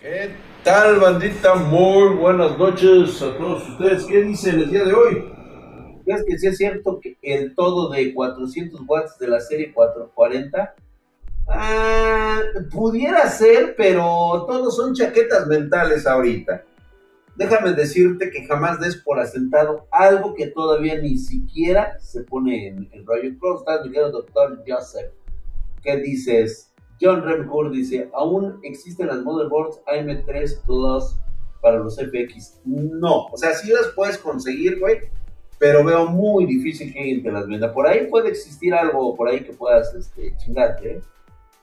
¿Qué tal, bandita? Muy buenas noches a todos ustedes. ¿Qué dicen el día de hoy? ¿Crees que sí es cierto que el todo de 400 watts de la serie 440? Ah, pudiera ser, pero todos son chaquetas mentales ahorita. Déjame decirte que jamás des por asentado algo que todavía ni siquiera se pone en el rollo. ¿Cómo estás, mi doctor Joseph? ¿Qué dices? John Remcourt dice, ¿aún existen las motherboards AM3 Plus para los FX? No, o sea, sí las puedes conseguir, güey, pero veo muy difícil que alguien te las venda. Por ahí puede existir algo por ahí que puedas este, chingarte, ¿eh?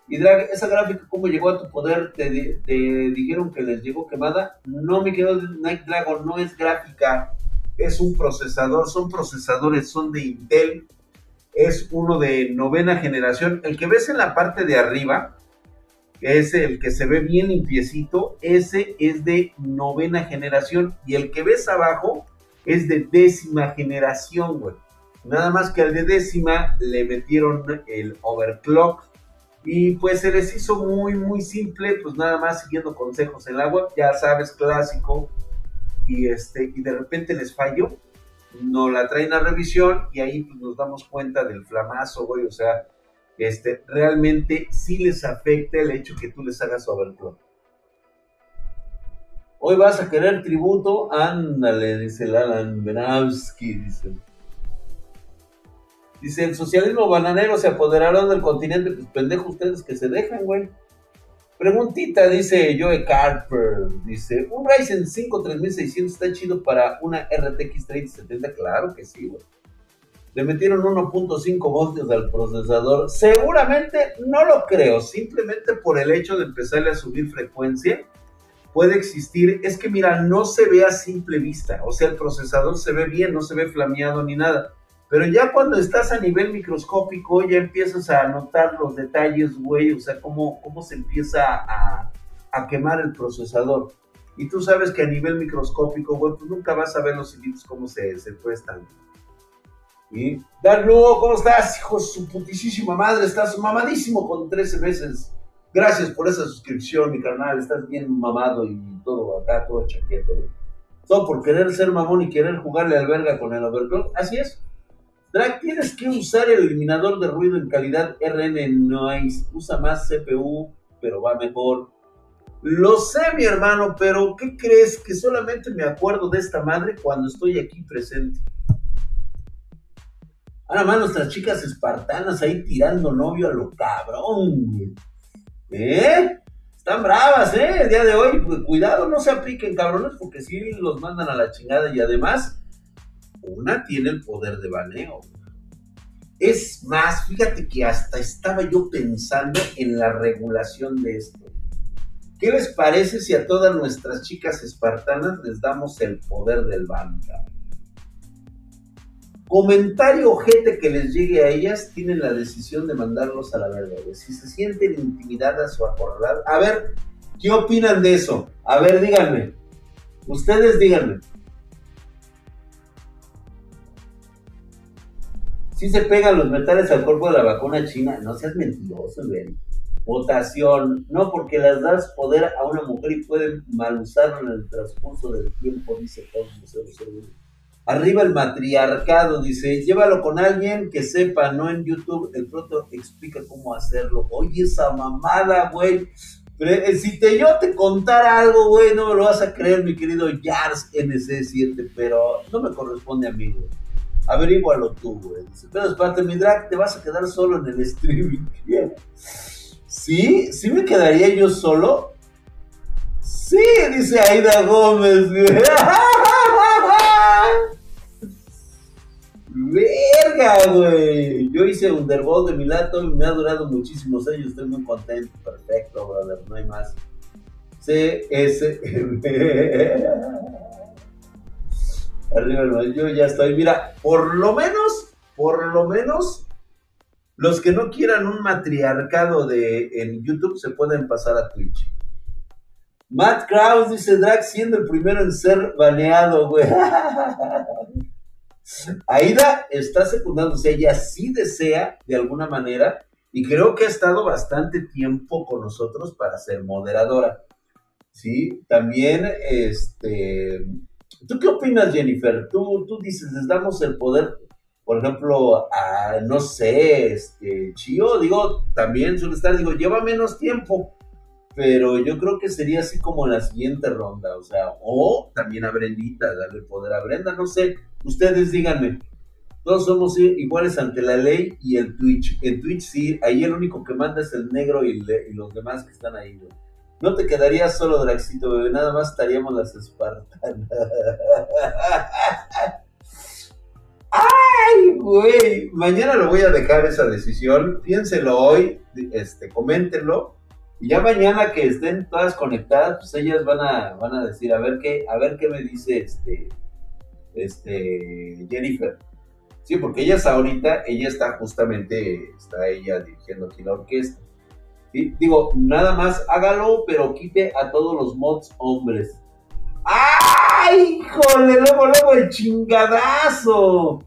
Y Drag, esa gráfica, ¿cómo llegó a tu poder? ¿Te, dijeron que les llegó quemada? No, me quedó Night Dragon, no es gráfica, es un procesador, son procesadores, son de Intel es uno de novena generación. El que ves en la parte de arriba, es el que se ve bien limpiecito, ese es de novena generación. Y el que ves abajo es de décima generación, güey. Nada más que al de décima le metieron el overclock. Y pues se les hizo muy, muy simple, pues nada más siguiendo consejos en la web, ya sabes, clásico. Y, este, y de repente les falló no la traen a revisión y ahí pues, nos damos cuenta del flamazo, güey, o sea, este, realmente sí les afecta el hecho que tú les hagas overclock. Hoy vas a querer tributo, ándale, dice el Alan Benavsky, dice. Dice, el socialismo bananero se apoderaron del continente, pues pendejo ustedes que se dejan, güey. Preguntita, dice Joe Carper, dice, un Ryzen 5 3600 está chido para una RTX 3070, claro que sí, güey. Le metieron 1.5 voltios al procesador, seguramente no lo creo, simplemente por el hecho de empezarle a subir frecuencia, puede existir, es que mira, no se ve a simple vista, o sea, el procesador se ve bien, no se ve flameado ni nada pero ya cuando estás a nivel microscópico, ya empiezas a notar los detalles, güey, o sea, cómo, cómo se empieza a, quemar el procesador. Y tú sabes que a nivel microscópico, güey, pues nunca vas a ver los hilitos cómo se, se cuestan. Y, Lugo, ¿cómo estás? Hijo de su putísima madre, estás mamadísimo con 13 meses. Gracias por esa suscripción, mi carnal, estás bien mamado y todo acá, todo chaqueto. Todo por querer ser mamón y querer jugarle al verga con el overclock. Así es. Drag, tienes que usar el eliminador de ruido en calidad RN Noise. Usa más CPU, pero va mejor. Lo sé, mi hermano, pero ¿qué crees? Que solamente me acuerdo de esta madre cuando estoy aquí presente. Ahora más nuestras chicas espartanas ahí tirando novio a lo cabrón, ¿Eh? Están bravas, ¿eh? El día de hoy, pues, cuidado, no se apliquen, cabrones, porque si los mandan a la chingada y además una tiene el poder de baneo. Es más, fíjate que hasta estaba yo pensando en la regulación de esto. ¿Qué les parece si a todas nuestras chicas espartanas les damos el poder del banca? Comentario ojete que les llegue a ellas, tienen la decisión de mandarlos a la verdad. Si se sienten intimidadas o acorraladas. A ver, ¿qué opinan de eso? A ver, díganme. Ustedes díganme. Si se pegan los metales al cuerpo de la vacuna china. No seas mentiroso, güey. Votación. No, porque las das poder a una mujer y pueden mal usarlo en el transcurso del tiempo, dice Arriba el matriarcado, dice, llévalo con alguien que sepa, no en YouTube, el proto explica cómo hacerlo. Oye, esa mamada, güey. Eh, si te, yo te contara algo, güey, no me lo vas a creer, mi querido Jars NC7, pero no me corresponde a mí, güey averígualo tú, güey. pero es parte de mi drag, te vas a quedar solo en el streaming. ¿Sí? ¿Sí me quedaría yo solo? Sí, dice Aida Gómez. Verga, güey. Yo hice Underworld de mi lato y me ha durado muchísimos años. Estoy muy contento. Perfecto, brother. No hay más. C-S. Arriba yo ya estoy. Mira, por lo menos, por lo menos, los que no quieran un matriarcado de, en YouTube se pueden pasar a Twitch. Matt Krause dice Drag siendo el primero en ser baneado, güey. Aida está secundándose, ella sí desea de alguna manera y creo que ha estado bastante tiempo con nosotros para ser moderadora. Sí, también, este, ¿tú qué opinas, Jennifer? Tú, tú dices, les damos el poder, por ejemplo, a, no sé, este, Chio, digo, también suele estar, digo, lleva menos tiempo, pero yo creo que sería así como en la siguiente ronda, o sea, o también a Brendita, darle poder a Brenda, no sé, ustedes díganme. Todos somos iguales ante la ley y el Twitch. En Twitch sí, ahí el único que manda es el negro y, los demás que están ahí. No te quedarías solo, Draxito, bebé, nada más estaríamos las espartanas. ¡Ay, güey! Mañana lo voy a dejar esa decisión. Piénselo hoy, este, coméntenlo y ya mañana que estén todas conectadas, pues ellas van a, van a decir, a ver qué, a ver qué me dice este, este Jennifer. Sí, porque ellas ahorita, ella está justamente, está ella dirigiendo aquí la orquesta. Digo, nada más hágalo, pero quite a todos los mods hombres. ¡Ay, híjole! Luego, luego el chingadazo.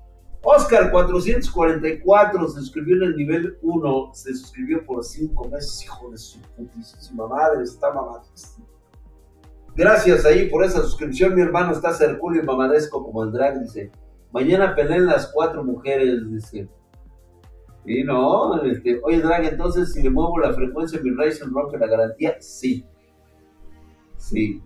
Oscar 444 se suscribió en el nivel 1, se suscribió por 5 meses, hijo de su putísima madre, está mamadísimo. Gracias ahí por esa suscripción, mi hermano está Herculio y mamadesco como el drag, dice. Mañana peleen las cuatro mujeres, dice. Y no, este, oye drag, entonces si le muevo la frecuencia, mi Ryzen rompe la garantía, sí. Sí.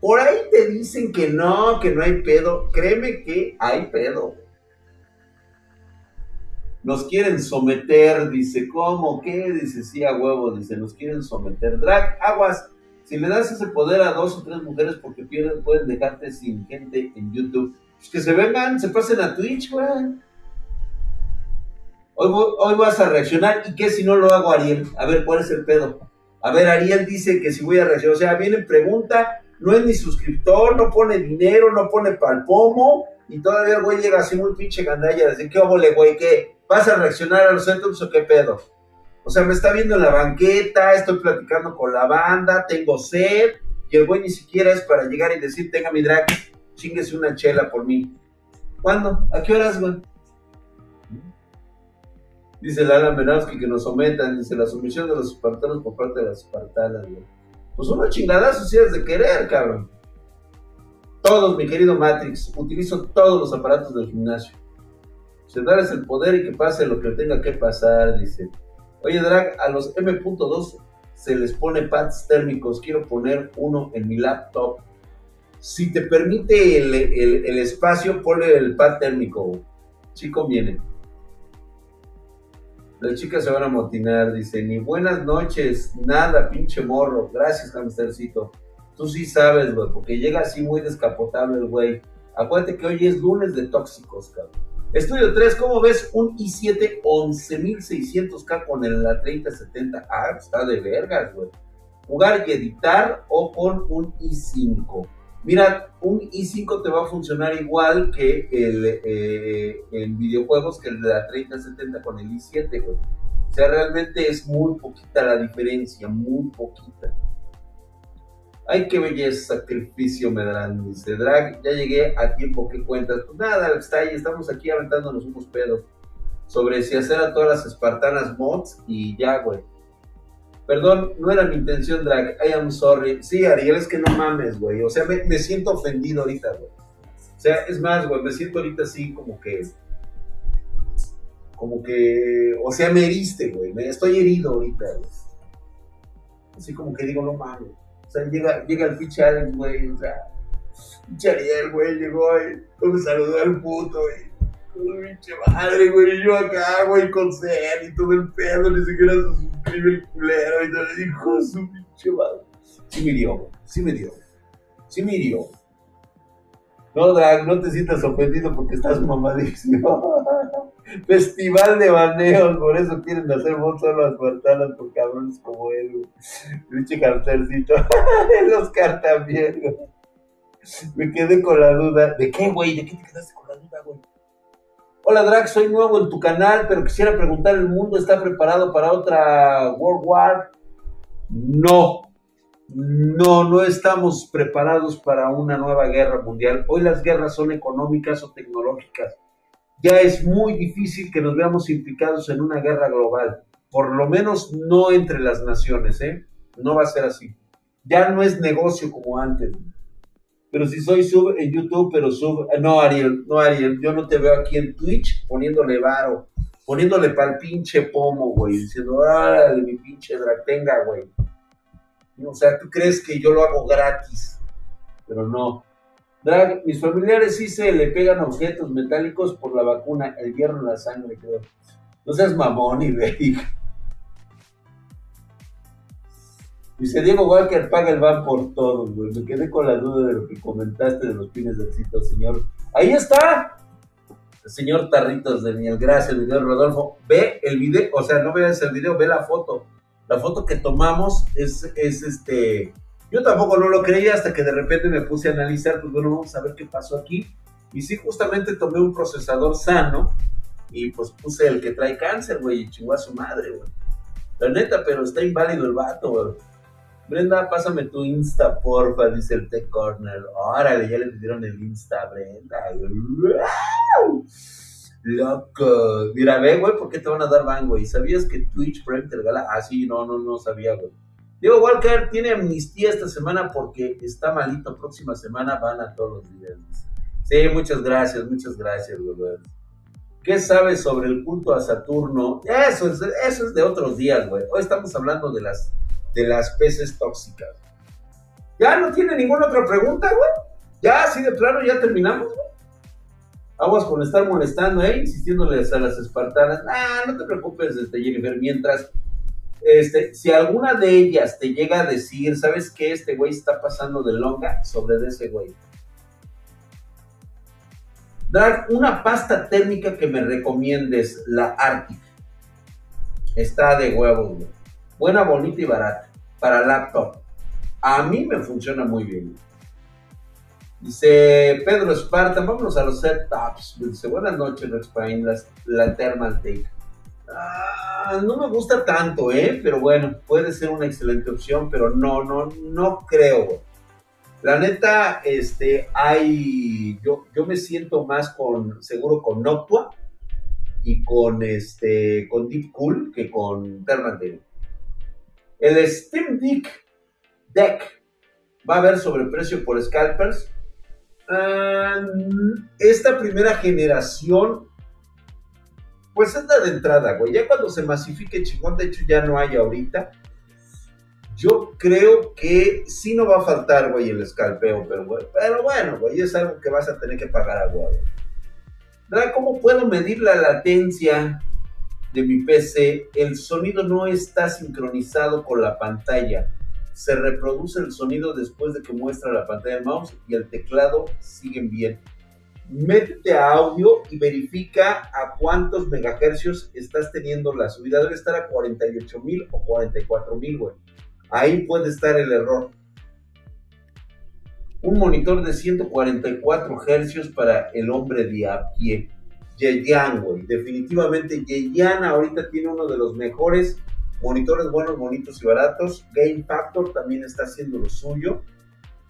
Por ahí te dicen que no, que no hay pedo. Créeme que hay pedo. Nos quieren someter, dice, ¿cómo? ¿Qué? Dice, sí, a huevo, dice, nos quieren someter. Drag, aguas, si le das ese poder a dos o tres mujeres porque pierden, pueden dejarte sin gente en YouTube, pues que se vengan, se pasen a Twitch, güey. Hoy, vas a reaccionar, ¿y qué si no lo hago Ariel? A ver, ¿cuál es el pedo? A ver, Ariel dice que si voy a reaccionar, o sea, viene pregunta no es ni suscriptor, no pone dinero, no pone palpomo, y todavía el güey llega así muy pinche gandalla, decir, ¿qué óvole, güey? ¿Qué? ¿Vas a reaccionar a los centros o qué pedo? O sea, me está viendo en la banqueta, estoy platicando con la banda, tengo sed, y el güey ni siquiera es para llegar y decir, tenga mi drag, chinguese una chela por mí. ¿Cuándo? ¿A qué horas, güey? Dice Lala Menowski que nos sometan, dice la sumisión de los espartanos por parte de las espartanas. Pues una chingada si es de querer, cabrón. Todos, mi querido Matrix, utilizo todos los aparatos del gimnasio. Se darles el poder y que pase lo que tenga que pasar, dice. Oye, Drag, a los M.2 se les pone pads térmicos. Quiero poner uno en mi laptop. Si te permite el, espacio, ponle el pad térmico. Sí conviene. Las chicas se van a motinar, dice, ni buenas noches, nada, pinche morro. Gracias, hamstercito. Tú sí sabes, güey, porque llega así muy descapotable el güey. Acuérdate que hoy es lunes de tóxicos, cabrón. Estudio 3, ¿cómo ves un i7 11600K con el, la 3070? Ah, está de vergas, güey. Jugar y editar o con un i5. Mira, un i5 te va a funcionar igual que el eh, en videojuegos que el de la 3070 con el i7, güey. O sea, realmente es muy poquita la diferencia, muy poquita. Ay, qué belleza, sacrificio me darán, dice Drag. Ya llegué a tiempo que cuentas. Pues nada, está ahí, estamos aquí aventándonos unos pedos sobre si hacer a todas las espartanas mods y ya, güey. Perdón, no era mi intención, Drag. I am sorry. Sí, Ariel, es que no mames, güey. O sea, me, siento ofendido ahorita, güey. O sea, es más, güey, me siento ahorita así como que. Como que. O sea, me heriste, güey. Me, estoy herido ahorita, güey. Así como que digo, no mames. O sea, llega, llega el ficha güey. O sea, ficha Ariel, güey, llegó y me saludó al puto, güey pinche madre, güey. Yo acá, güey, con sed y todo el pedo, ni siquiera se suscribe el culero y todo. Hijo su pinche madre. Sí me dio. Sí me dio. Sí me dio. No, Drag, no te sientas ofendido porque estás mamadísimo. Festival de baneos, por eso quieren hacer solo a espartanas por cabrones como él. Pinche cartercito. El Oscar también. Me quedé con la duda. ¿De qué, güey? ¿De qué te quedaste con la duda, güey? Hola Drag, soy nuevo en tu canal, pero quisiera preguntar, ¿el mundo está preparado para otra World War? No, no, no estamos preparados para una nueva guerra mundial. Hoy las guerras son económicas o tecnológicas. Ya es muy difícil que nos veamos implicados en una guerra global, por lo menos no entre las naciones, ¿eh? No va a ser así. Ya no es negocio como antes. Pero si soy sub en YouTube, pero sub. No, Ariel, no, Ariel, yo no te veo aquí en Twitch poniéndole varo, poniéndole pa'l pinche pomo, güey, diciendo, órale, mi pinche tenga, güey. O sea, tú crees que yo lo hago gratis, pero no. Drag, mis familiares sí se le pegan objetos metálicos por la vacuna, el hierro en la sangre, creo. No seas mamón y Dice Diego Walker, paga el van por todo, güey. Me quedé con la duda de lo que comentaste de los pines del sitio, señor. Ahí está. Señor Tarritos de Miel. Gracias, señor Rodolfo. Ve el video, o sea, no veas el video, ve la foto. La foto que tomamos es, es este. Yo tampoco no lo creía hasta que de repente me puse a analizar, pues bueno, vamos a ver qué pasó aquí. Y sí, justamente tomé un procesador sano y pues puse el que trae cáncer, güey, y chingó a su madre, güey. La neta, pero está inválido el vato, güey. Brenda, pásame tu Insta, porfa, dice el Tech Corner. Órale, ya le pidieron el Insta, Brenda. Loco. Mira, ve, güey, ¿por qué te van a dar ban, güey? ¿Sabías que Twitch Prime te regala? Ah, sí, no, no, no sabía, güey. Diego Walker tiene amnistía esta semana porque está malito. Próxima semana van a todos los días. Sí, muchas gracias, muchas gracias, güey. ¿Qué sabes sobre el culto a Saturno? Eso es, eso es de otros días, güey. Hoy estamos hablando de las de las peces tóxicas. ¿Ya no tiene ninguna otra pregunta, güey? ¿Ya así de plano ya terminamos, güey? Aguas con estar molestando, ¿eh? Insistiéndoles a las espartanas. Ah, no te preocupes, este, Jennifer, mientras... Este, si alguna de ellas te llega a decir, ¿sabes qué? Este güey está pasando de longa sobre de ese güey. Dar una pasta térmica que me recomiendes, la Arctic. Está de huevos, güey buena, bonita y barata para laptop. A mí me funciona muy bien. Dice Pedro Esparta, vámonos a los setups. Dice, buenas noches, Rex la Thermal Take. Ah, no me gusta tanto, ¿eh? Pero bueno, puede ser una excelente opción, pero no, no, no creo. La neta, este, hay, yo, yo me siento más con, seguro con Noctua y con, este, con Deep Cool que con Thermal Take. El Steam Deck, Deck va a haber sobreprecio por scalpers. Ah, esta primera generación, pues es la de entrada, güey. Ya cuando se masifique chingón, de hecho ya no hay ahorita. Yo creo que sí no va a faltar, güey, el escalpeo, pero, güey, pero bueno, güey, es algo que vas a tener que pagar a. ¿Cómo puedo medir la latencia de mi PC, el sonido no está sincronizado con la pantalla. Se reproduce el sonido después de que muestra la pantalla del mouse y el teclado siguen bien. Métete a audio y verifica a cuántos megahercios estás teniendo la subida. Debe estar a 48 mil o 44 mil, güey. Ahí puede estar el error. Un monitor de 144 hercios para el hombre de a pie Yeyan, güey. Definitivamente Yeyan ahorita tiene uno de los mejores monitores buenos, bonitos y baratos. Game Factor también está haciendo lo suyo.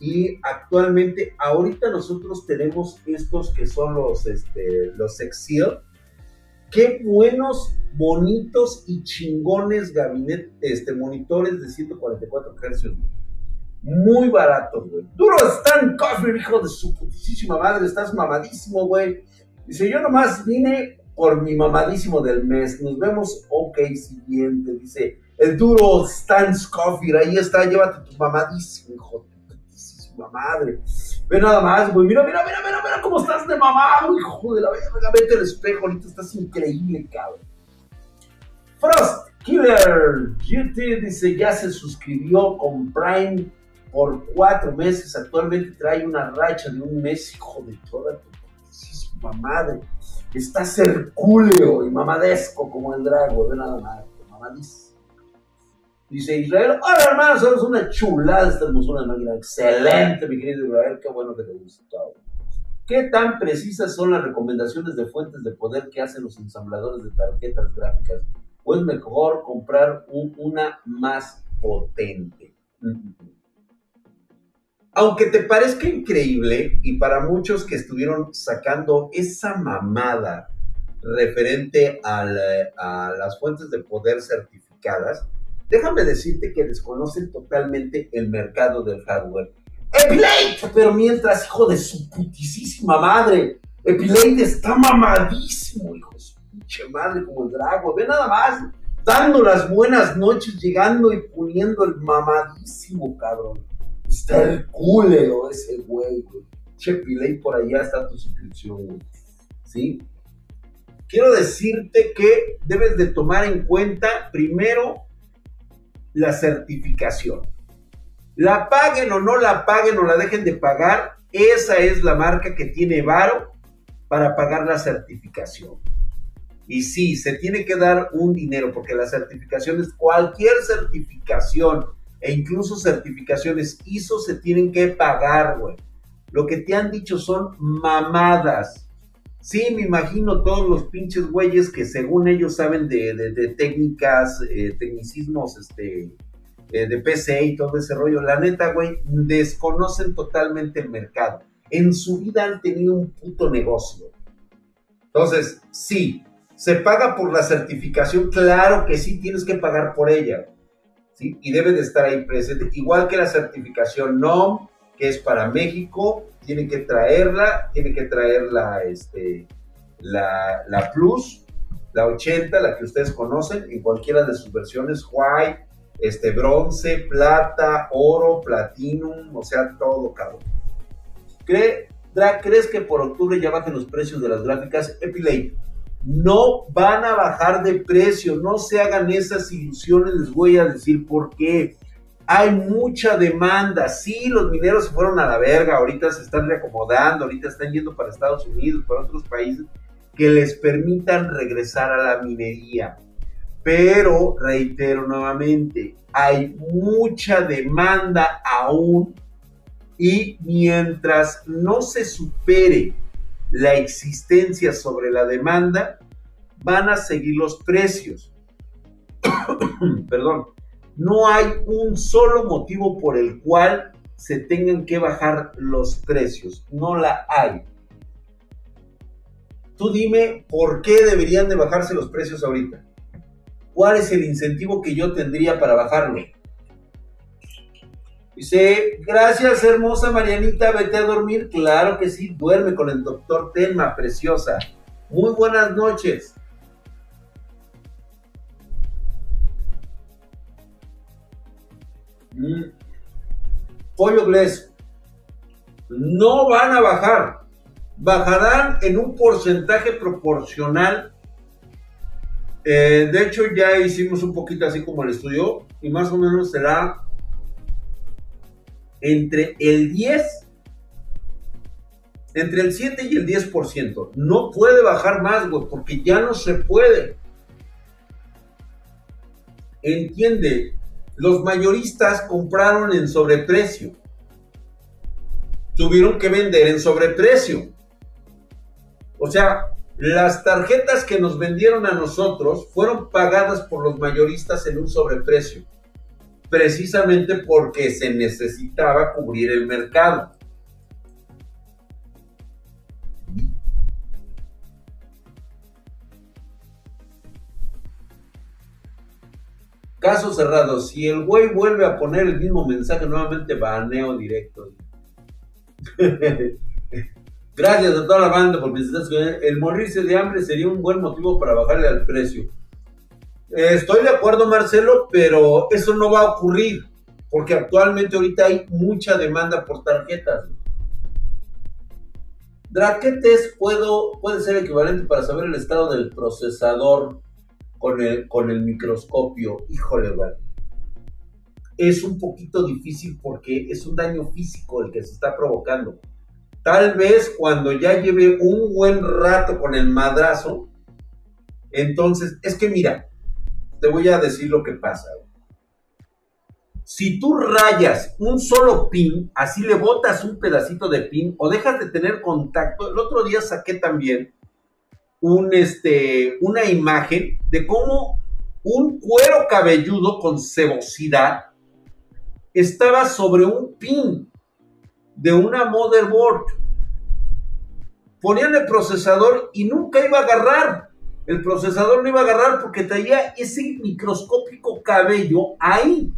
Y actualmente, ahorita nosotros tenemos estos que son los, este, los Excel. Qué buenos, bonitos y chingones gabinetes, este, monitores de 144 Hz. Muy baratos, güey. Duro Stan Coffee, hijo de su putísima madre. Estás mamadísimo, güey. Dice, yo nomás vine por mi mamadísimo del mes. Nos vemos, ok, siguiente. Dice, el duro Stan Scofield, ahí está, llévate tu mamadísimo, hijo madre. Ve nada más, güey, mira, mira, mira, mira, mira cómo estás de mamado, hijo de la verga, vete al espejo, ahorita estás increíble, cabrón. Frost Killer GT dice, ya se suscribió con Prime por cuatro meses, actualmente trae una racha de un mes, hijo de toda tu madre. Está cercúleo y mamadesco como el drago, de nada más. Dice Israel, hola hermano, somos una chulada esta hermosura de máquina. Excelente, mi querido Israel, qué bueno que te gustó. ¿Qué tan precisas son las recomendaciones de fuentes de poder que hacen los ensambladores de tarjetas gráficas? ¿O es mejor comprar una más potente? Aunque te parezca increíble, y para muchos que estuvieron sacando esa mamada referente a, las fuentes de poder certificadas, déjame decirte que desconocen totalmente el mercado del hardware. Epilate, pero mientras, hijo de su putisísima madre, Epilate está mamadísimo, hijo de su pinche madre, como el drago. Ve nada más, dando las buenas noches, llegando y poniendo el mamadísimo, cabrón. Está el culero ese güey, güey. Che, Epilate, por allá está tu suscripción, güey. ¿Sí? Quiero decirte que debes de tomar en cuenta primero la certificación. La paguen o no la paguen o la dejen de pagar, esa es la marca que tiene Varo para pagar la certificación. Y sí, se tiene que dar un dinero porque la certificación es cualquier certificación e incluso certificaciones ISO se tienen que pagar, güey. Lo que te han dicho son mamadas. Sí, me imagino todos los pinches güeyes que según ellos saben de, técnicas, eh, tecnicismos, este, eh, de PC y todo ese rollo. La neta, güey, desconocen totalmente el mercado. En su vida han tenido un puto negocio. Entonces, sí, se paga por la certificación, claro que sí, tienes que pagar por ella. ¿Sí? Y debe de estar ahí presente. Igual que la certificación NOM, que es para México, tiene que traerla, tiene que traer la, este, la, la Plus, la 80, la que ustedes conocen, en cualquiera de sus versiones, white, este, bronce, plata, oro, platinum, o sea, todo, cabrón. ¿Cree, ¿Crees que por octubre ya bajen los precios de las gráficas? Epilate, no van a bajar de precio, no se hagan esas ilusiones, les voy a decir por qué hay mucha demanda. Sí, los mineros se fueron a la verga, ahorita se están reacomodando, ahorita están yendo para Estados Unidos, para otros países que les permitan regresar a la minería. Pero, reitero nuevamente, hay mucha demanda aún y mientras no se supere la existencia sobre la demanda, van a seguir los precios. Perdón no hay un solo motivo por el cual se tengan que bajar los precios. No la hay. Tú dime por qué deberían de bajarse los precios ahorita. ¿Cuál es el incentivo que yo tendría para bajarlo? Dice, gracias hermosa Marianita, vete a dormir. Claro que sí, duerme con el doctor Telma, preciosa. Muy buenas noches. Mm. Pollo Bless. No van a bajar. Bajarán en un porcentaje proporcional. Eh, de hecho, ya hicimos un poquito así como el estudio. Y más o menos será entre el 10, entre el 7 y el 10%. No puede bajar más, porque ya no se puede. Entiende, los mayoristas compraron en sobreprecio. Tuvieron que vender en sobreprecio. O sea, las tarjetas que nos vendieron a nosotros fueron pagadas por los mayoristas en un sobreprecio, precisamente porque se necesitaba cubrir el mercado. Caso cerrado. Si el güey vuelve a poner el mismo mensaje, nuevamente baneo directo. Gracias a toda la banda por visitar. El morirse de hambre sería un buen motivo para bajarle al precio. Estoy de acuerdo, Marcelo, pero eso no va a ocurrir. Porque actualmente ahorita hay mucha demanda por tarjetas. Draquetes puedo, puede ser equivalente para saber el estado del procesador con el, con el microscopio, híjole, güey. Es un poquito difícil porque es un daño físico el que se está provocando. Tal vez cuando ya lleve un buen rato con el madrazo, entonces, es que mira, te voy a decir lo que pasa. Si tú rayas un solo pin, así le botas un pedacito de pin o dejas de tener contacto, el otro día saqué también un, este, una imagen de cómo un cuero cabelludo con cebosidad estaba sobre un pin de una motherboard. Ponían el procesador y nunca iba a agarrar. El procesador no iba a agarrar porque traía ese microscópico cabello ahí.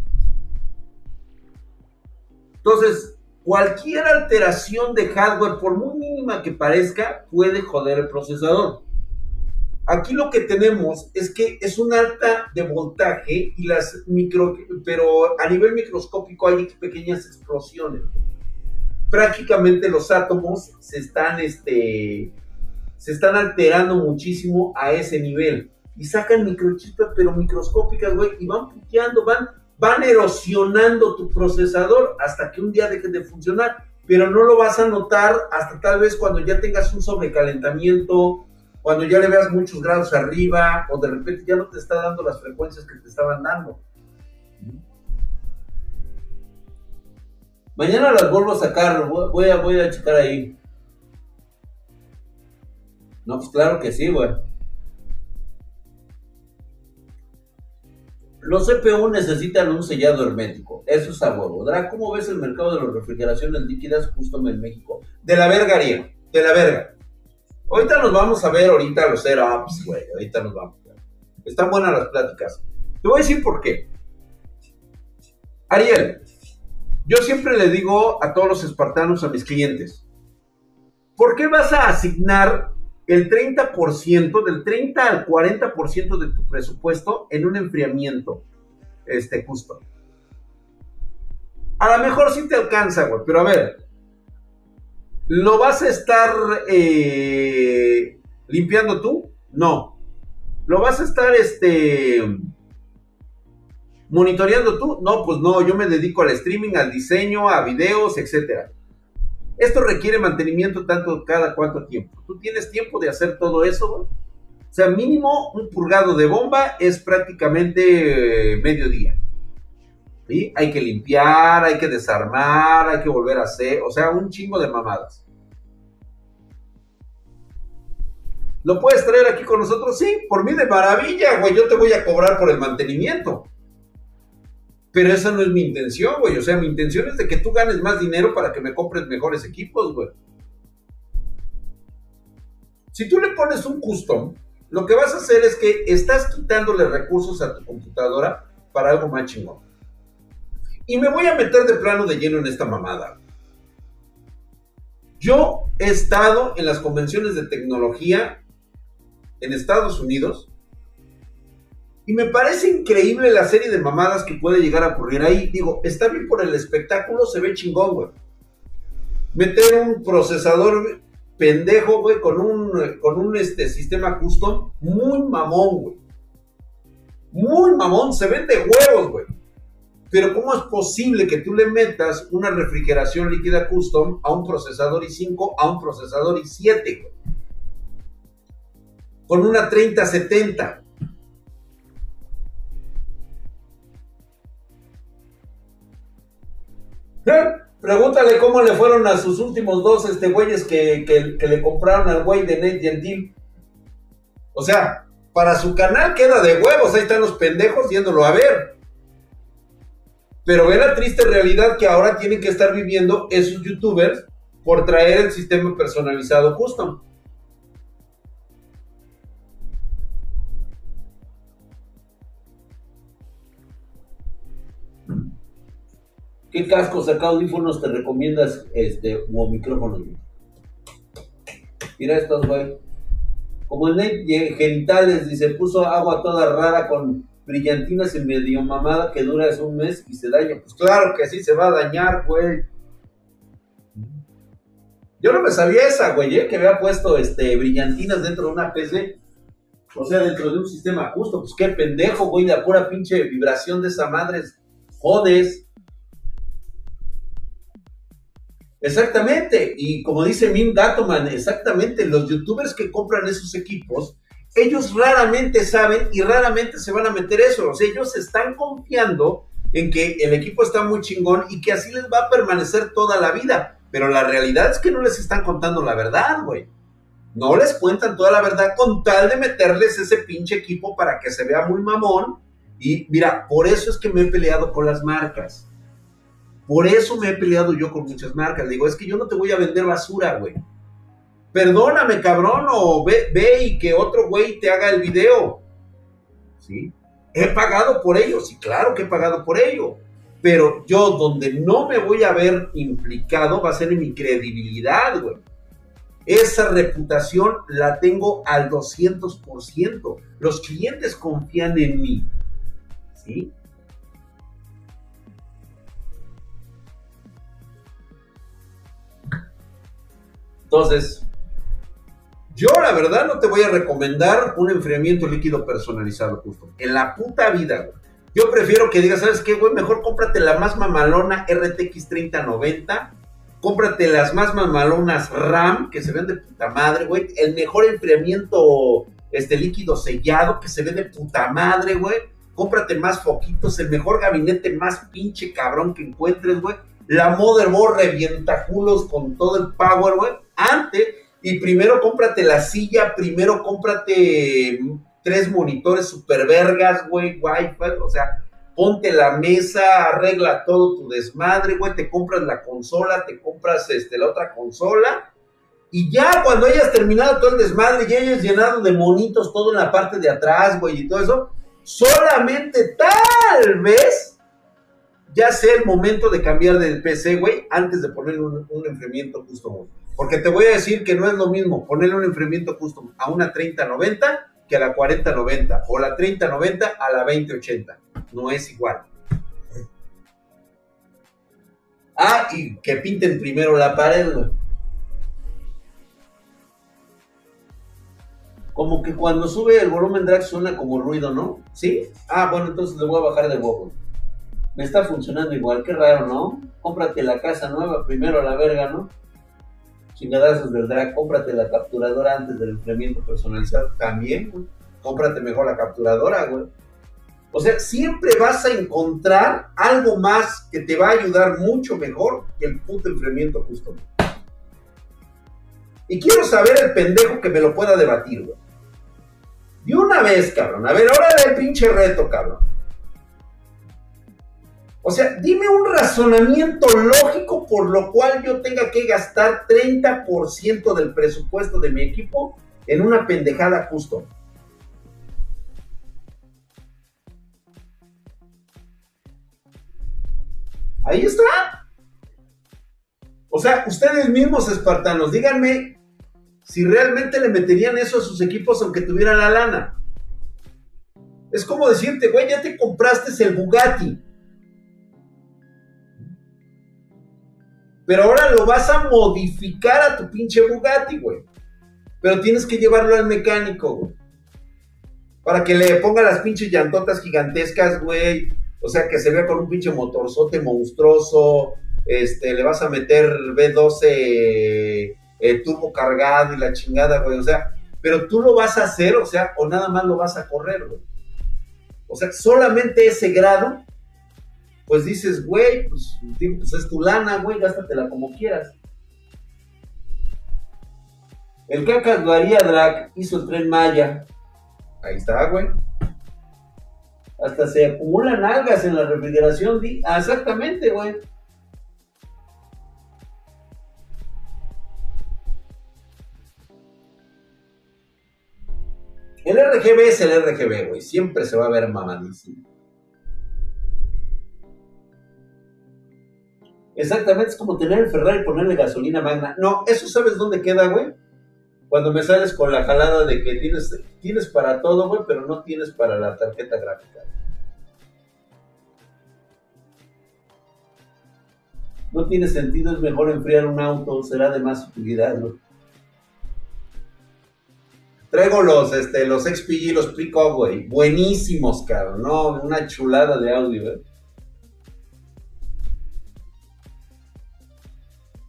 Entonces, cualquier alteración de hardware, por muy mínima que parezca, puede joder el procesador. Aquí lo que tenemos es que es un alta de voltaje y las micro, pero a nivel microscópico hay pequeñas explosiones. Prácticamente los átomos se están, este, se están alterando muchísimo a ese nivel y sacan microchispas, pero microscópicas, güey, y van puteando, van, van erosionando tu procesador hasta que un día deje de funcionar, pero no lo vas a notar hasta tal vez cuando ya tengas un sobrecalentamiento cuando ya le veas muchos grados arriba o de repente ya no te está dando las frecuencias que te estaban dando. Mañana las vuelvo a sacar, voy a, voy a checar ahí. No, pues claro que sí, güey. Los CPU necesitan un sellado hermético. Eso es a. ¿cómo ves el mercado de las refrigeraciones líquidas justo en México? De la verga, haría. De la verga. Ahorita nos vamos a ver ahorita los setups, güey. Ahorita nos vamos. Están buenas las pláticas. Te voy a decir por qué. Ariel, yo siempre le digo a todos los espartanos, a mis clientes, ¿por qué vas a asignar el 30%, del 30 al 40% de tu presupuesto en un enfriamiento este, justo? A lo mejor sí te alcanza, güey, pero a ver, ¿Lo vas a estar eh, limpiando tú? No. ¿Lo vas a estar este, monitoreando tú? No, pues no, yo me dedico al streaming, al diseño, a videos, etc. Esto requiere mantenimiento tanto cada cuánto tiempo. ¿Tú tienes tiempo de hacer todo eso? O sea, mínimo un purgado de bomba es prácticamente medio mediodía. Hay que limpiar, hay que desarmar, hay que volver a hacer, o sea, un chingo de mamadas. ¿Lo puedes traer aquí con nosotros? Sí, por mí de maravilla, güey. Yo te voy a cobrar por el mantenimiento. Pero esa no es mi intención, güey. O sea, mi intención es de que tú ganes más dinero para que me compres mejores equipos, güey. Si tú le pones un custom, lo que vas a hacer es que estás quitándole recursos a tu computadora para algo más chingón. Y me voy a meter de plano de lleno en esta mamada. Yo he estado en las convenciones de tecnología en Estados Unidos. Y me parece increíble la serie de mamadas que puede llegar a ocurrir ahí. Digo, está bien por el espectáculo, se ve chingón, güey. Meter un procesador pendejo, güey, con un, con un este, sistema custom, muy mamón, güey. Muy mamón, se vende huevos, güey. Pero ¿cómo es posible que tú le metas una refrigeración líquida custom a un procesador i5, a un procesador i7, güey? con una 3070. ¿Eh? Pregúntale cómo le fueron a sus últimos dos este, güeyes que, le compraron al güey de Nate Gentil. O sea, para su canal queda de huevos, ahí están los pendejos yéndolo a ver. Pero ve la triste realidad que ahora tienen que estar viviendo esos youtubers por traer el sistema personalizado custom. ¿Qué cascos acá audífonos te recomiendas este, o micrófonos? Mira estos, güey. Como el Nate genitales, dice, puso agua toda rara con brillantinas y medio mamada que dura es un mes y se daña. Pues claro que sí, se va a dañar, güey. Yo no me sabía esa, güey, ¿eh? que había puesto este, brillantinas dentro de una PC. O sea, dentro de un sistema justo. Pues qué pendejo, güey, la pura pinche vibración de esa madre. Jodes. Exactamente, y como dice Min Gatoman, exactamente, los youtubers que compran esos equipos, ellos raramente saben y raramente se van a meter eso, o sea, ellos están confiando en que el equipo está muy chingón y que así les va a permanecer toda la vida, pero la realidad es que no les están contando la verdad, güey. No les cuentan toda la verdad con tal de meterles ese pinche equipo para que se vea muy mamón. Y mira, por eso es que me he peleado con las marcas por eso me he peleado yo con muchas marcas. digo, es que yo no te voy a vender basura, güey. Perdóname, cabrón, o ve, ve y que otro güey te haga el video. ¿Sí? He pagado por ello, sí, claro que he pagado por ello. Pero yo donde no me voy a ver implicado va a ser en mi credibilidad, güey. Esa reputación la tengo al 200%. Los clientes confían en mí. ¿Sí? Entonces, yo la verdad no te voy a recomendar un enfriamiento líquido personalizado, justo. En la puta vida, güey. Yo prefiero que digas, ¿sabes qué, güey? Mejor cómprate la más mamalona RTX 3090. Cómprate las más mamalonas RAM, que se ven de puta madre, güey. El mejor enfriamiento este líquido sellado, que se ve de puta madre, güey. Cómprate más foquitos, el mejor gabinete más pinche cabrón que encuentres, güey. La motherboard revienta culos con todo el power, güey. Antes, y primero cómprate la silla, primero cómprate tres monitores super vergas, güey, wifi, o sea, ponte la mesa, arregla todo tu desmadre, güey, te compras la consola, te compras este, la otra consola, y ya cuando hayas terminado todo el desmadre y hayas llenado de monitos todo en la parte de atrás, güey, y todo eso, solamente tal vez ya sea el momento de cambiar del PC, güey, antes de poner un, enfriamiento custom. Porque te voy a decir que no es lo mismo ponerle un enfriamiento custom a una 3090 que a la 4090 o la 3090 a la 2080. No es igual. Ah, y que pinten primero la pared. Como que cuando sube el volumen drag suena como ruido, ¿no? ¿Sí? Ah, bueno, entonces le voy a bajar de huevo. Me está funcionando igual, qué raro, ¿no? Cómprate la casa nueva primero a la verga, ¿no? Chingadazos del drag, cómprate la capturadora antes del enfriamiento personalizado. También, güey. Cómprate mejor la capturadora, güey. O sea, siempre vas a encontrar algo más que te va a ayudar mucho mejor que el puto enfriamiento custom. Y quiero saber el pendejo que me lo pueda debatir, güey. De una vez, cabrón. A ver, ahora el pinche reto, cabrón. O sea, dime un razonamiento lógico por lo cual yo tenga que gastar 30% del presupuesto de mi equipo en una pendejada custom. Ahí está. O sea, ustedes mismos, espartanos, díganme si realmente le meterían eso a sus equipos aunque tuvieran la lana. Es como decirte, güey, ya te compraste el Bugatti. Pero ahora lo vas a modificar a tu pinche Bugatti, güey. Pero tienes que llevarlo al mecánico, güey. Para que le ponga las pinches llantotas gigantescas, güey. O sea, que se vea con un pinche motorzote monstruoso. Este, le vas a meter B12 eh, turbo cargado y la chingada, güey. O sea, pero tú lo vas a hacer, o sea, o nada más lo vas a correr, güey. O sea, solamente ese grado pues dices, güey, pues, pues, es tu lana, güey, gástatela como quieras. El Cacas Guaría Drag hizo el tren Maya. Ahí está, güey. Hasta se acumulan algas en la refrigeración. Ah, exactamente, güey. El RGB es el RGB, güey. Siempre se va a ver mamadísimo. Exactamente, es como tener el Ferrari y ponerle gasolina magna. No, eso sabes dónde queda, güey. Cuando me sales con la jalada de que tienes, tienes para todo, güey, pero no tienes para la tarjeta gráfica. No tiene sentido, es mejor enfriar un auto, será de más utilidad, güey. Traigo los, este, los XPG, los Pico, güey. Buenísimos, cabrón. No, una chulada de audio, güey.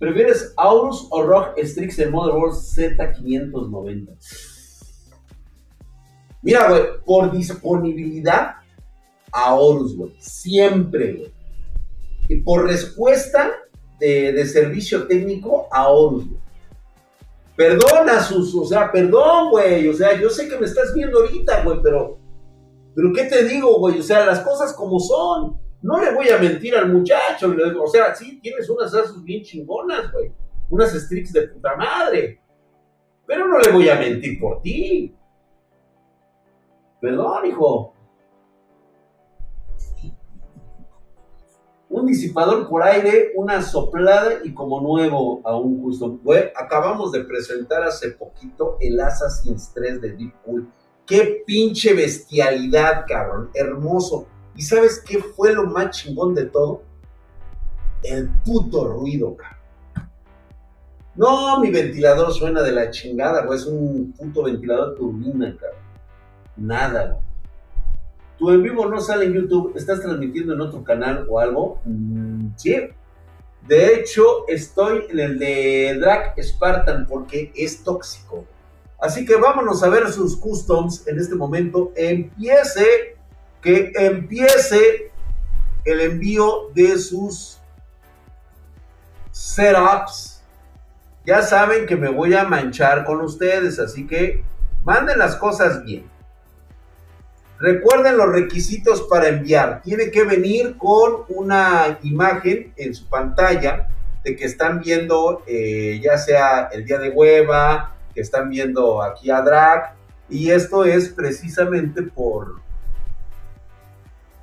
¿Prefieres Aorus o Rock Strix en Motherboard Z590? Mira, güey, por disponibilidad, Aorus, güey. Siempre, güey. Y por respuesta de, servicio técnico, Aorus, güey. Perdona, sus, o sea, perdón, güey. O sea, yo sé que me estás viendo ahorita, güey, pero. Pero, ¿qué te digo, güey? O sea, las cosas como son. No le voy a mentir al muchacho. O sea, sí, tienes unas Asus bien chingonas, güey. Unas Strix de puta madre. Pero no le voy a mentir por ti. Perdón, hijo. Un disipador por aire, una soplada y como nuevo a un custom. Güey, acabamos de presentar hace poquito el Assassin's 3 de Deep Cool. Qué pinche bestialidad, cabrón. Hermoso. ¿Y sabes qué fue lo más chingón de todo? El puto ruido, cabrón. No, mi ventilador suena de la chingada, güey. Es un puto ventilador turbina, cabrón. Nada, güey. Tu en vivo no sale en YouTube. ¿Estás transmitiendo en otro canal o algo? Mm, sí. De hecho, estoy en el de Drag Spartan porque es tóxico. Así que vámonos a ver sus customs en este momento. Empiece, que empiece el envío de sus setups. Ya saben que me voy a manchar con ustedes, así que manden las cosas bien. Recuerden los requisitos para enviar. Tiene que venir con una imagen en su pantalla de que están viendo eh, ya sea el día de hueva, que están viendo aquí a Drag. Y esto es precisamente por,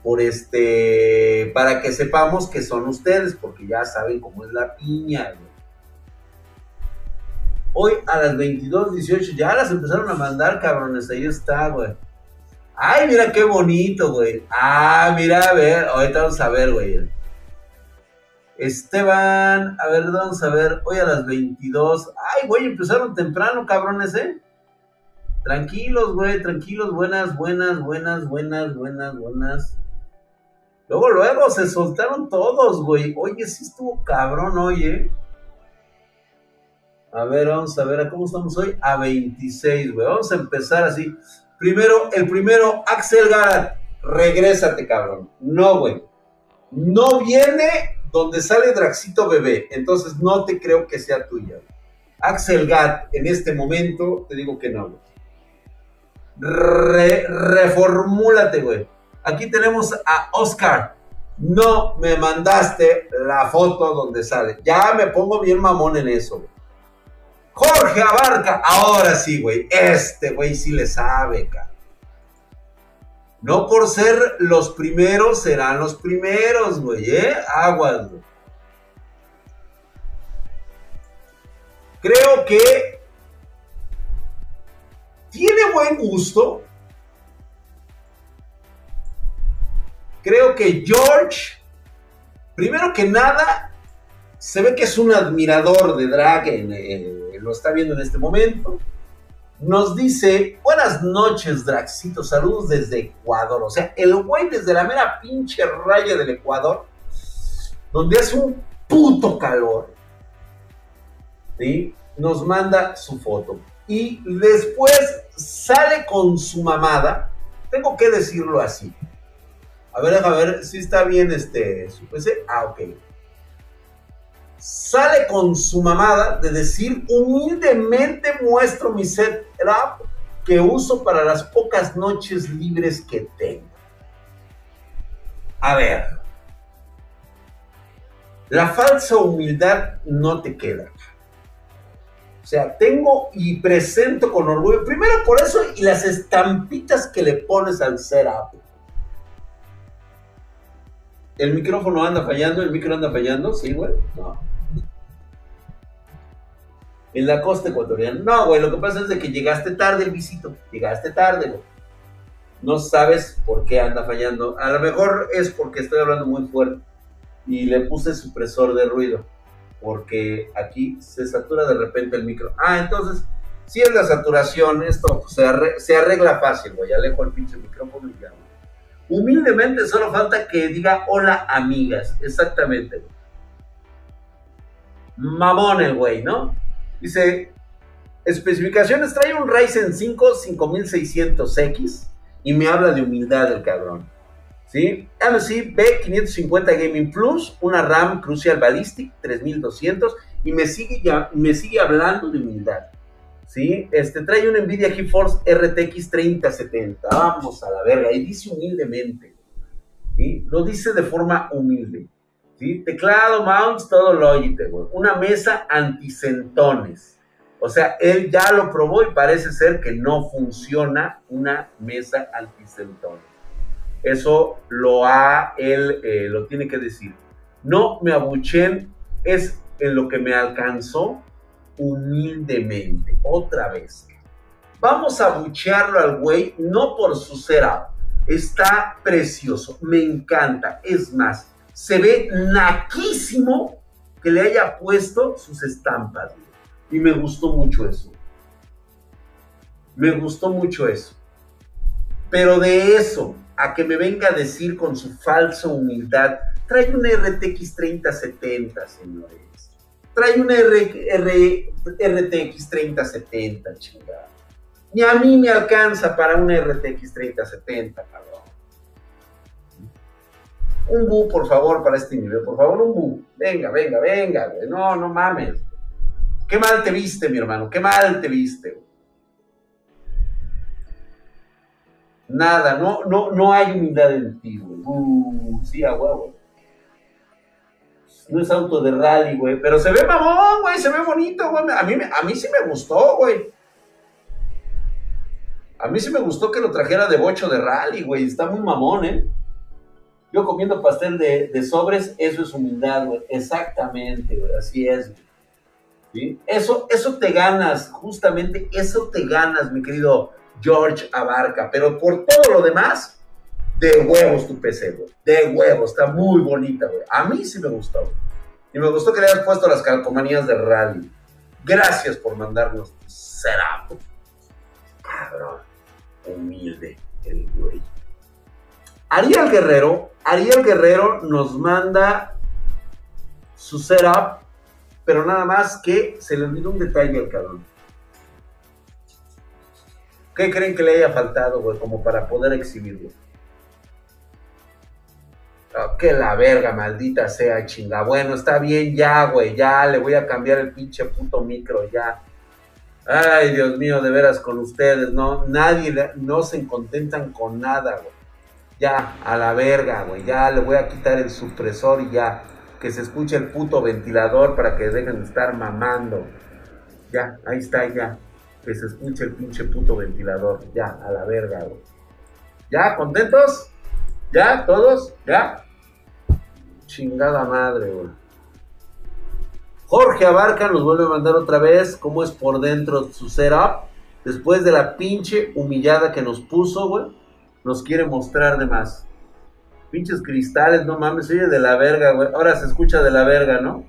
por este, para que sepamos que son ustedes, porque ya saben cómo es la piña. Hoy a las 22.18 ya las empezaron a mandar, cabrones. Ahí está, güey. Ay, mira qué bonito, güey. Ah, mira, a ver, ahorita vamos a ver, güey. Esteban, a ver, vamos a ver, hoy a las 22. Ay, güey, empezaron temprano, cabrones, ¿eh? Tranquilos, güey, tranquilos, buenas, buenas, buenas, buenas, buenas, buenas. Luego, luego, se soltaron todos, güey. Oye, sí estuvo cabrón hoy, ¿eh? A ver, vamos a ver, ¿a cómo estamos hoy? A 26, güey. Vamos a empezar así. Primero, el primero, Axel Garat. Regrésate, cabrón. No, güey. No viene donde sale Draxito Bebé. Entonces no te creo que sea tuya. Axel Gat, en este momento, te digo que no. reformúlate, güey. Aquí tenemos a Oscar. No me mandaste la foto donde sale. Ya me pongo bien mamón en eso. Jorge Abarca. Ahora sí, güey. Este, güey, sí le sabe, cara. No por ser los primeros serán los primeros, güey, ¿eh? Aguas, güey. Creo que tiene buen gusto. Creo que George, primero que nada, se ve que es un admirador de drag, lo está viendo en este momento. Nos dice, buenas noches, Draxito, saludos desde Ecuador. O sea, el güey desde la mera pinche raya del Ecuador, donde hace un puto calor, ¿sí? Nos manda su foto. Y después sale con su mamada, tengo que decirlo así. A ver, a ver si está bien este, su PC. Ah, ok sale con su mamada de decir humildemente muestro mi setup que uso para las pocas noches libres que tengo. A ver, la falsa humildad no te queda. O sea, tengo y presento con orgullo, primero por eso y las estampitas que le pones al setup. ¿El micrófono anda fallando? ¿El micro anda fallando? Sí, güey. No en la costa ecuatoriana. No, güey, lo que pasa es de que llegaste tarde el visito, llegaste tarde, güey. No sabes por qué anda fallando. A lo mejor es porque estoy hablando muy fuerte y le puse supresor de ruido, porque aquí se satura de repente el micro. Ah, entonces, si es la saturación, esto se, arregla, fácil, güey. Alejo el pinche micrófono y ya. Humildemente solo falta que diga hola amigas, exactamente. Mamón el güey, ¿no? Dice, especificaciones, trae un Ryzen 5 5600X y me habla de humildad el cabrón. ¿Sí? AMC B550 Gaming Plus, una RAM Crucial Ballistic 3200 y me sigue, ya, me sigue hablando de humildad. ¿Sí? Este, trae un Nvidia GeForce RTX 3070. Vamos a la verga. Y dice humildemente. ¿sí? Lo dice de forma humilde. Teclado, mouse, todo Logitech, Una mesa anticentones. O sea, él ya lo probó y parece ser que no funciona una mesa anticentón. Eso lo ha, él eh, lo tiene que decir. No me abuchen, es en lo que me alcanzó humildemente. Otra vez. Vamos a abuchearlo al güey, no por su setup. Está precioso, me encanta. Es más, se ve naquísimo que le haya puesto sus estampas. Y me gustó mucho eso. Me gustó mucho eso. Pero de eso a que me venga a decir con su falsa humildad, trae un RTX 3070, señores. Trae un RTX 3070, chingada. Ni a mí me alcanza para un RTX 3070, cabrón. Un bu, por favor, para este nivel, por favor, un bu. Venga, venga, venga, güey. No, no mames. Qué mal te viste, mi hermano, qué mal te viste, güey. Nada, no, no, no hay humildad en ti, güey. Uh, sí, a huevo. No es auto de rally, güey. Pero se ve mamón, güey. Se ve bonito, güey. A mí, a mí sí me gustó, güey. A mí sí me gustó que lo trajera de bocho de rally, güey. Está muy mamón, ¿eh? Yo comiendo pastel de, sobres, eso es humildad, güey. Exactamente, güey. Así es, ¿Sí? Eso, eso te ganas, justamente eso te ganas, mi querido George Abarca. Pero por todo lo demás, de huevos tu PC, güey. De huevos, está muy bonita, güey. A mí sí me gustó. Y me gustó que le hayas puesto las calcomanías de rally. Gracias por mandarnos tu setup. Cabrón. Humilde el güey. Ariel Guerrero, Ariel Guerrero nos manda su setup, pero nada más que se le olvidó un detalle al cabrón. ¿Qué creen que le haya faltado, güey, como para poder exhibirlo? Que la verga, maldita sea, chinga. Bueno, está bien, ya, güey, ya, le voy a cambiar el pinche puto micro, ya. Ay, Dios mío, de veras con ustedes, no, nadie, no se contentan con nada, güey. Ya, a la verga, güey, ya le voy a quitar el supresor y ya, que se escuche el puto ventilador para que dejen de estar mamando. Ya, ahí está, ya que se escuche el pinche puto ventilador. Ya, a la verga, güey. ¿Ya? ¿Contentos? ¿Ya? ¿Todos? ¿Ya? Chingada madre, güey. Jorge Abarca nos vuelve a mandar otra vez cómo es por dentro su setup. Después de la pinche humillada que nos puso, güey. Nos quiere mostrar de más. Pinches cristales, no mames, oye de la verga, güey. Ahora se escucha de la verga, ¿no?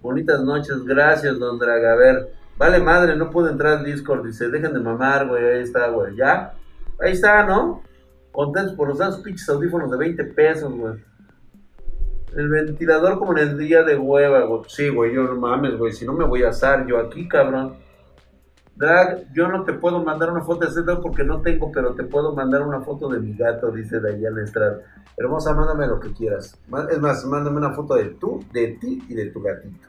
Bonitas noches, gracias, don Draga. A ver, Vale madre, no puedo entrar al Discord. Dice, dejen de mamar, güey. Ahí está, güey. Ya. Ahí está, ¿no? Contentos por usar sus pinches audífonos de 20 pesos, güey. El ventilador como en el día de hueva, güey. Sí, güey, yo no mames, güey. Si no me voy a asar yo aquí, cabrón. Drag, yo no te puedo mandar una foto de Z porque no tengo, pero te puedo mandar una foto de mi gato, dice Dayana Estrada. Hermosa, mándame lo que quieras. Es más, mándame una foto de tú, de ti y de tu gatito.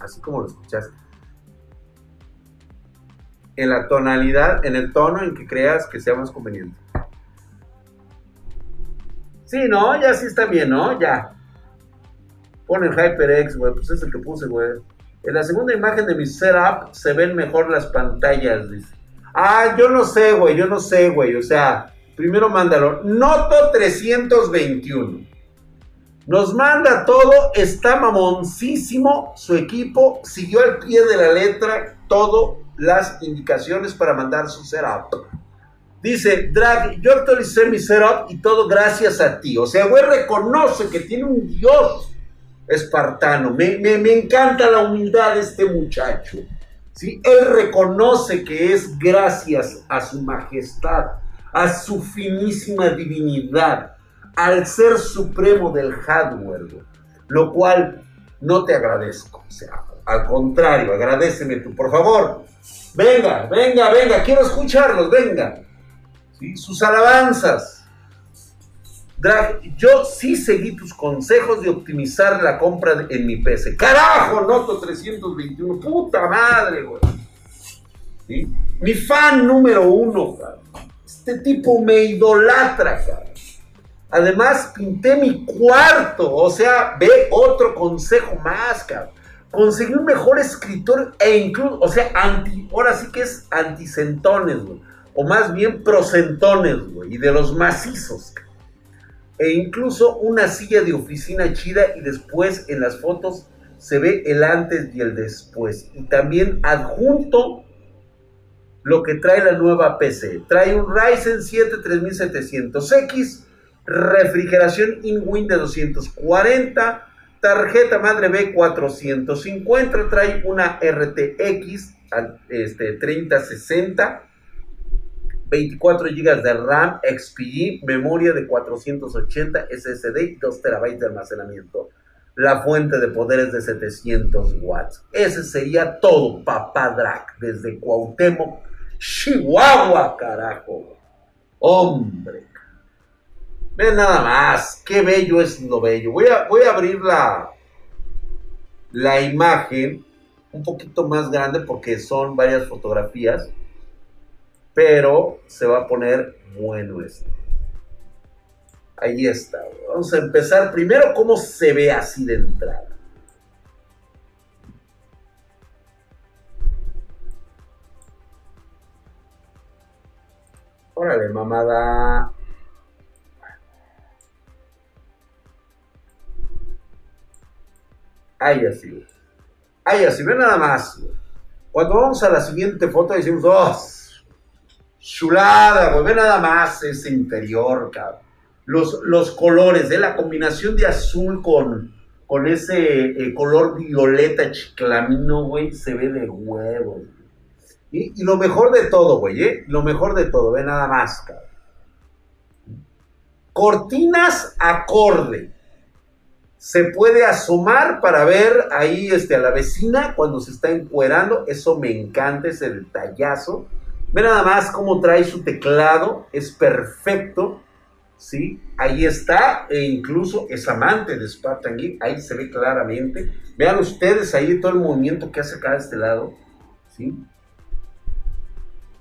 Así como lo escuchaste. En la tonalidad, en el tono en que creas que sea más conveniente. Sí, no, ya sí está bien, ¿no? Ya. Pon el HyperX, güey, pues es el que puse, güey. En la segunda imagen de mi setup se ven mejor las pantallas, dice. Ah, yo no sé, güey, yo no sé, güey. O sea, primero mándalo. Noto 321. Nos manda todo, está mamoncísimo su equipo, siguió al pie de la letra todas las indicaciones para mandar su setup. Dice, Drag, yo actualicé mi setup y todo gracias a ti. O sea, güey reconoce que tiene un dios espartano. Me, encanta la humildad de este muchacho. ¿sí? Él reconoce que es gracias a su majestad, a su finísima divinidad al ser supremo del hardware, lo cual no te agradezco. O sea, al contrario, agradeceme tú, por favor. Venga, venga, venga, quiero escucharlos, venga. Sus alabanzas. Drag, yo sí seguí tus consejos de optimizar la compra en mi PC. Carajo, Noto 321, puta madre, güey. Mi fan número uno, Este tipo me idolatra, cara. Además, pinté mi cuarto. O sea, ve otro consejo más, cabrón. Conseguí un mejor escritor e incluso, o sea, anti, ahora sí que es anticentones, güey. O más bien procentones, güey. Y de los macizos. E incluso una silla de oficina chida y después en las fotos se ve el antes y el después. Y también adjunto lo que trae la nueva PC. Trae un Ryzen 7 3700X refrigeración in-win de 240, tarjeta madre B450, trae una RTX este, 3060, 24 GB de RAM XPG, memoria de 480 SSD y 2 TB de almacenamiento. La fuente de poder es de 700 watts. Ese sería todo, papá Drag, desde Cuauhtémoc, Chihuahua, carajo. Hombre. Ven nada más, qué bello es lo bello. Voy a, voy a abrir la, la imagen un poquito más grande porque son varias fotografías, pero se va a poner bueno esto. Ahí está. Vamos a empezar primero cómo se ve así de entrada. Ahí así, así, ve nada más. Cuando vamos a la siguiente foto decimos, oh, chulada, güey, ve nada más ese interior, cabrón. Los, los colores, de la combinación de azul con, con ese eh, color violeta chiclamino, güey, se ve de huevo. Y, y, lo mejor de todo, güey, ¿eh? Lo mejor de todo, ve nada más, cabrón. Cortinas acorde se puede asomar para ver ahí este, a la vecina cuando se está encuerando. Eso me encanta, ese detallazo. Ve nada más cómo trae su teclado, es perfecto. ¿sí? Ahí está, e incluso es amante de Spartan Geek, ahí se ve claramente. Vean ustedes ahí todo el movimiento que hace acá de este lado. ¿sí?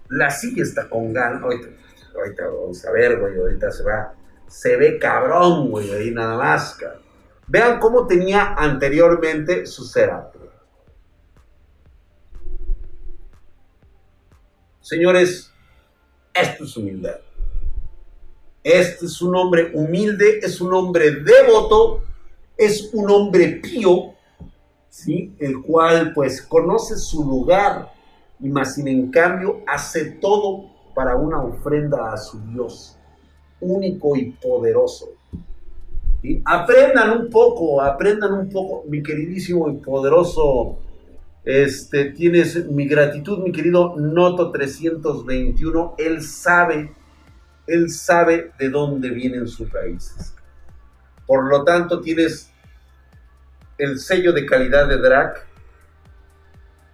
La silla está con ganas. Ahorita, ahorita vamos a ver, güey, ahorita se va. Se ve cabrón, güey, ahí nada más, cabrón. Vean cómo tenía anteriormente su setup. Señores, esto es humildad. Este es un hombre humilde, es un hombre devoto, es un hombre pío, ¿sí? el cual pues conoce su lugar y más sin en cambio hace todo para una ofrenda a su Dios, único y poderoso. Aprendan un poco, aprendan un poco, mi queridísimo y poderoso, este, tienes mi gratitud, mi querido Noto 321, él sabe, él sabe de dónde vienen sus raíces. Por lo tanto, tienes el sello de calidad de Drac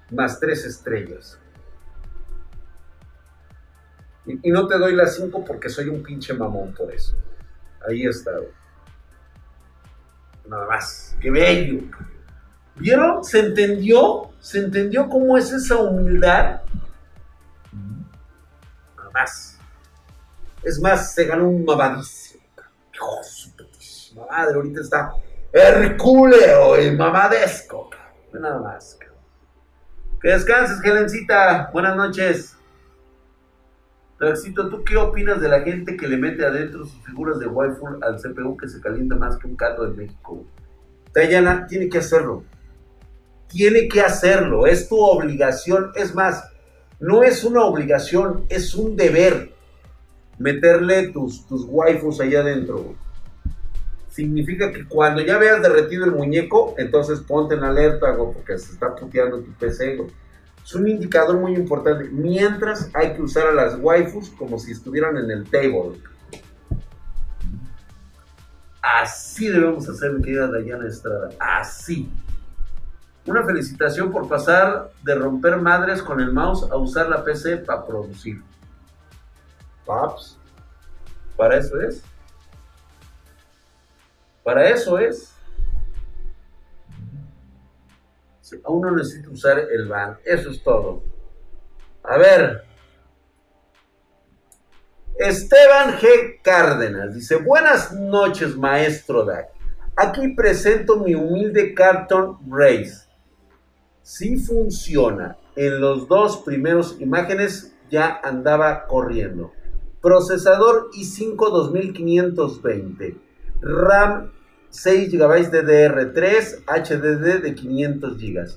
más tres estrellas. Y, y no te doy las cinco porque soy un pinche mamón por eso. Ahí está. Nada más. ¡Qué bello! ¿Vieron? ¿Se entendió? ¿Se entendió cómo es esa humildad? Nada más. Es más, se ganó un mamadísimo. Hijo putísima madre, ahorita está hercúleo y mamadesco. Nada más. Que descanses, Helencita. Buenas noches. Traxito, ¿tú qué opinas de la gente que le mete adentro sus figuras de waifu al CPU que se calienta más que un caldo de México? Dayana tiene que hacerlo. Tiene que hacerlo. Es tu obligación. Es más, no es una obligación, es un deber meterle tus, tus waifus allá adentro. Significa que cuando ya veas derretido el muñeco, entonces ponte en alerta, porque se está puteando tu PC, es un indicador muy importante. Mientras hay que usar a las waifus como si estuvieran en el table. Así debemos hacer, mi querida Dayana Estrada. Así. Una felicitación por pasar de romper madres con el mouse a usar la PC para producir. Paps. Para eso es. Para eso es. Aún no necesita usar el van. Eso es todo. A ver. Esteban G. Cárdenas dice, buenas noches, maestro Dak. Aquí presento mi humilde Carton Race. Si funciona. En los dos primeros imágenes ya andaba corriendo. Procesador i5 2520. RAM 6 GB DDR3, HDD de 500 GB.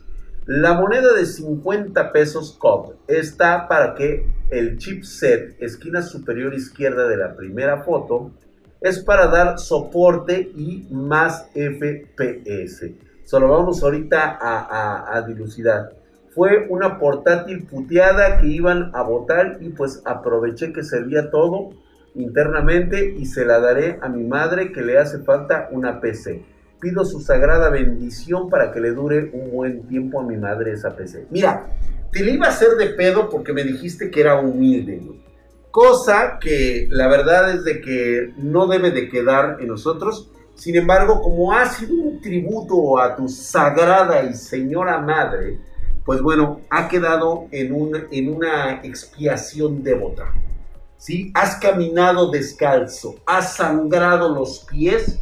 La moneda de 50 pesos COP está para que el chipset, esquina superior izquierda de la primera foto, es para dar soporte y más FPS. Solo vamos ahorita a, a, dilucidar. Fue una portátil puteada que iban a votar y pues aproveché que servía todo internamente y se la daré a mi madre que le hace falta una PC. Pido su sagrada bendición para que le dure un buen tiempo a mi madre esa PC. Mira, te le iba a hacer de pedo porque me dijiste que era humilde, Cosa que la verdad es de que no debe de quedar en nosotros. Sin embargo, como ha sido un tributo a tu sagrada y señora madre, pues bueno, ha quedado en, un, en una expiación devota. ¿Sí? Has caminado descalzo, has sangrado los pies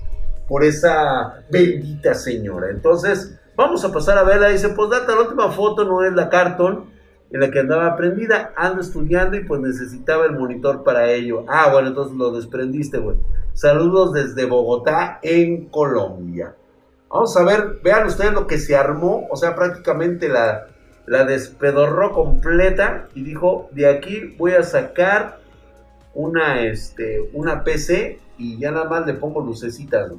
por esa bendita señora. Entonces, vamos a pasar a verla. Dice, pues date la última foto, no es la cartón en la que andaba prendida, ando estudiando y pues necesitaba el monitor para ello. Ah, bueno, entonces lo desprendiste, güey. Saludos desde Bogotá, en Colombia. Vamos a ver, vean ustedes lo que se armó, o sea, prácticamente la, la despedorró completa y dijo, de aquí voy a sacar una, este, una PC y ya nada más le pongo lucecitas.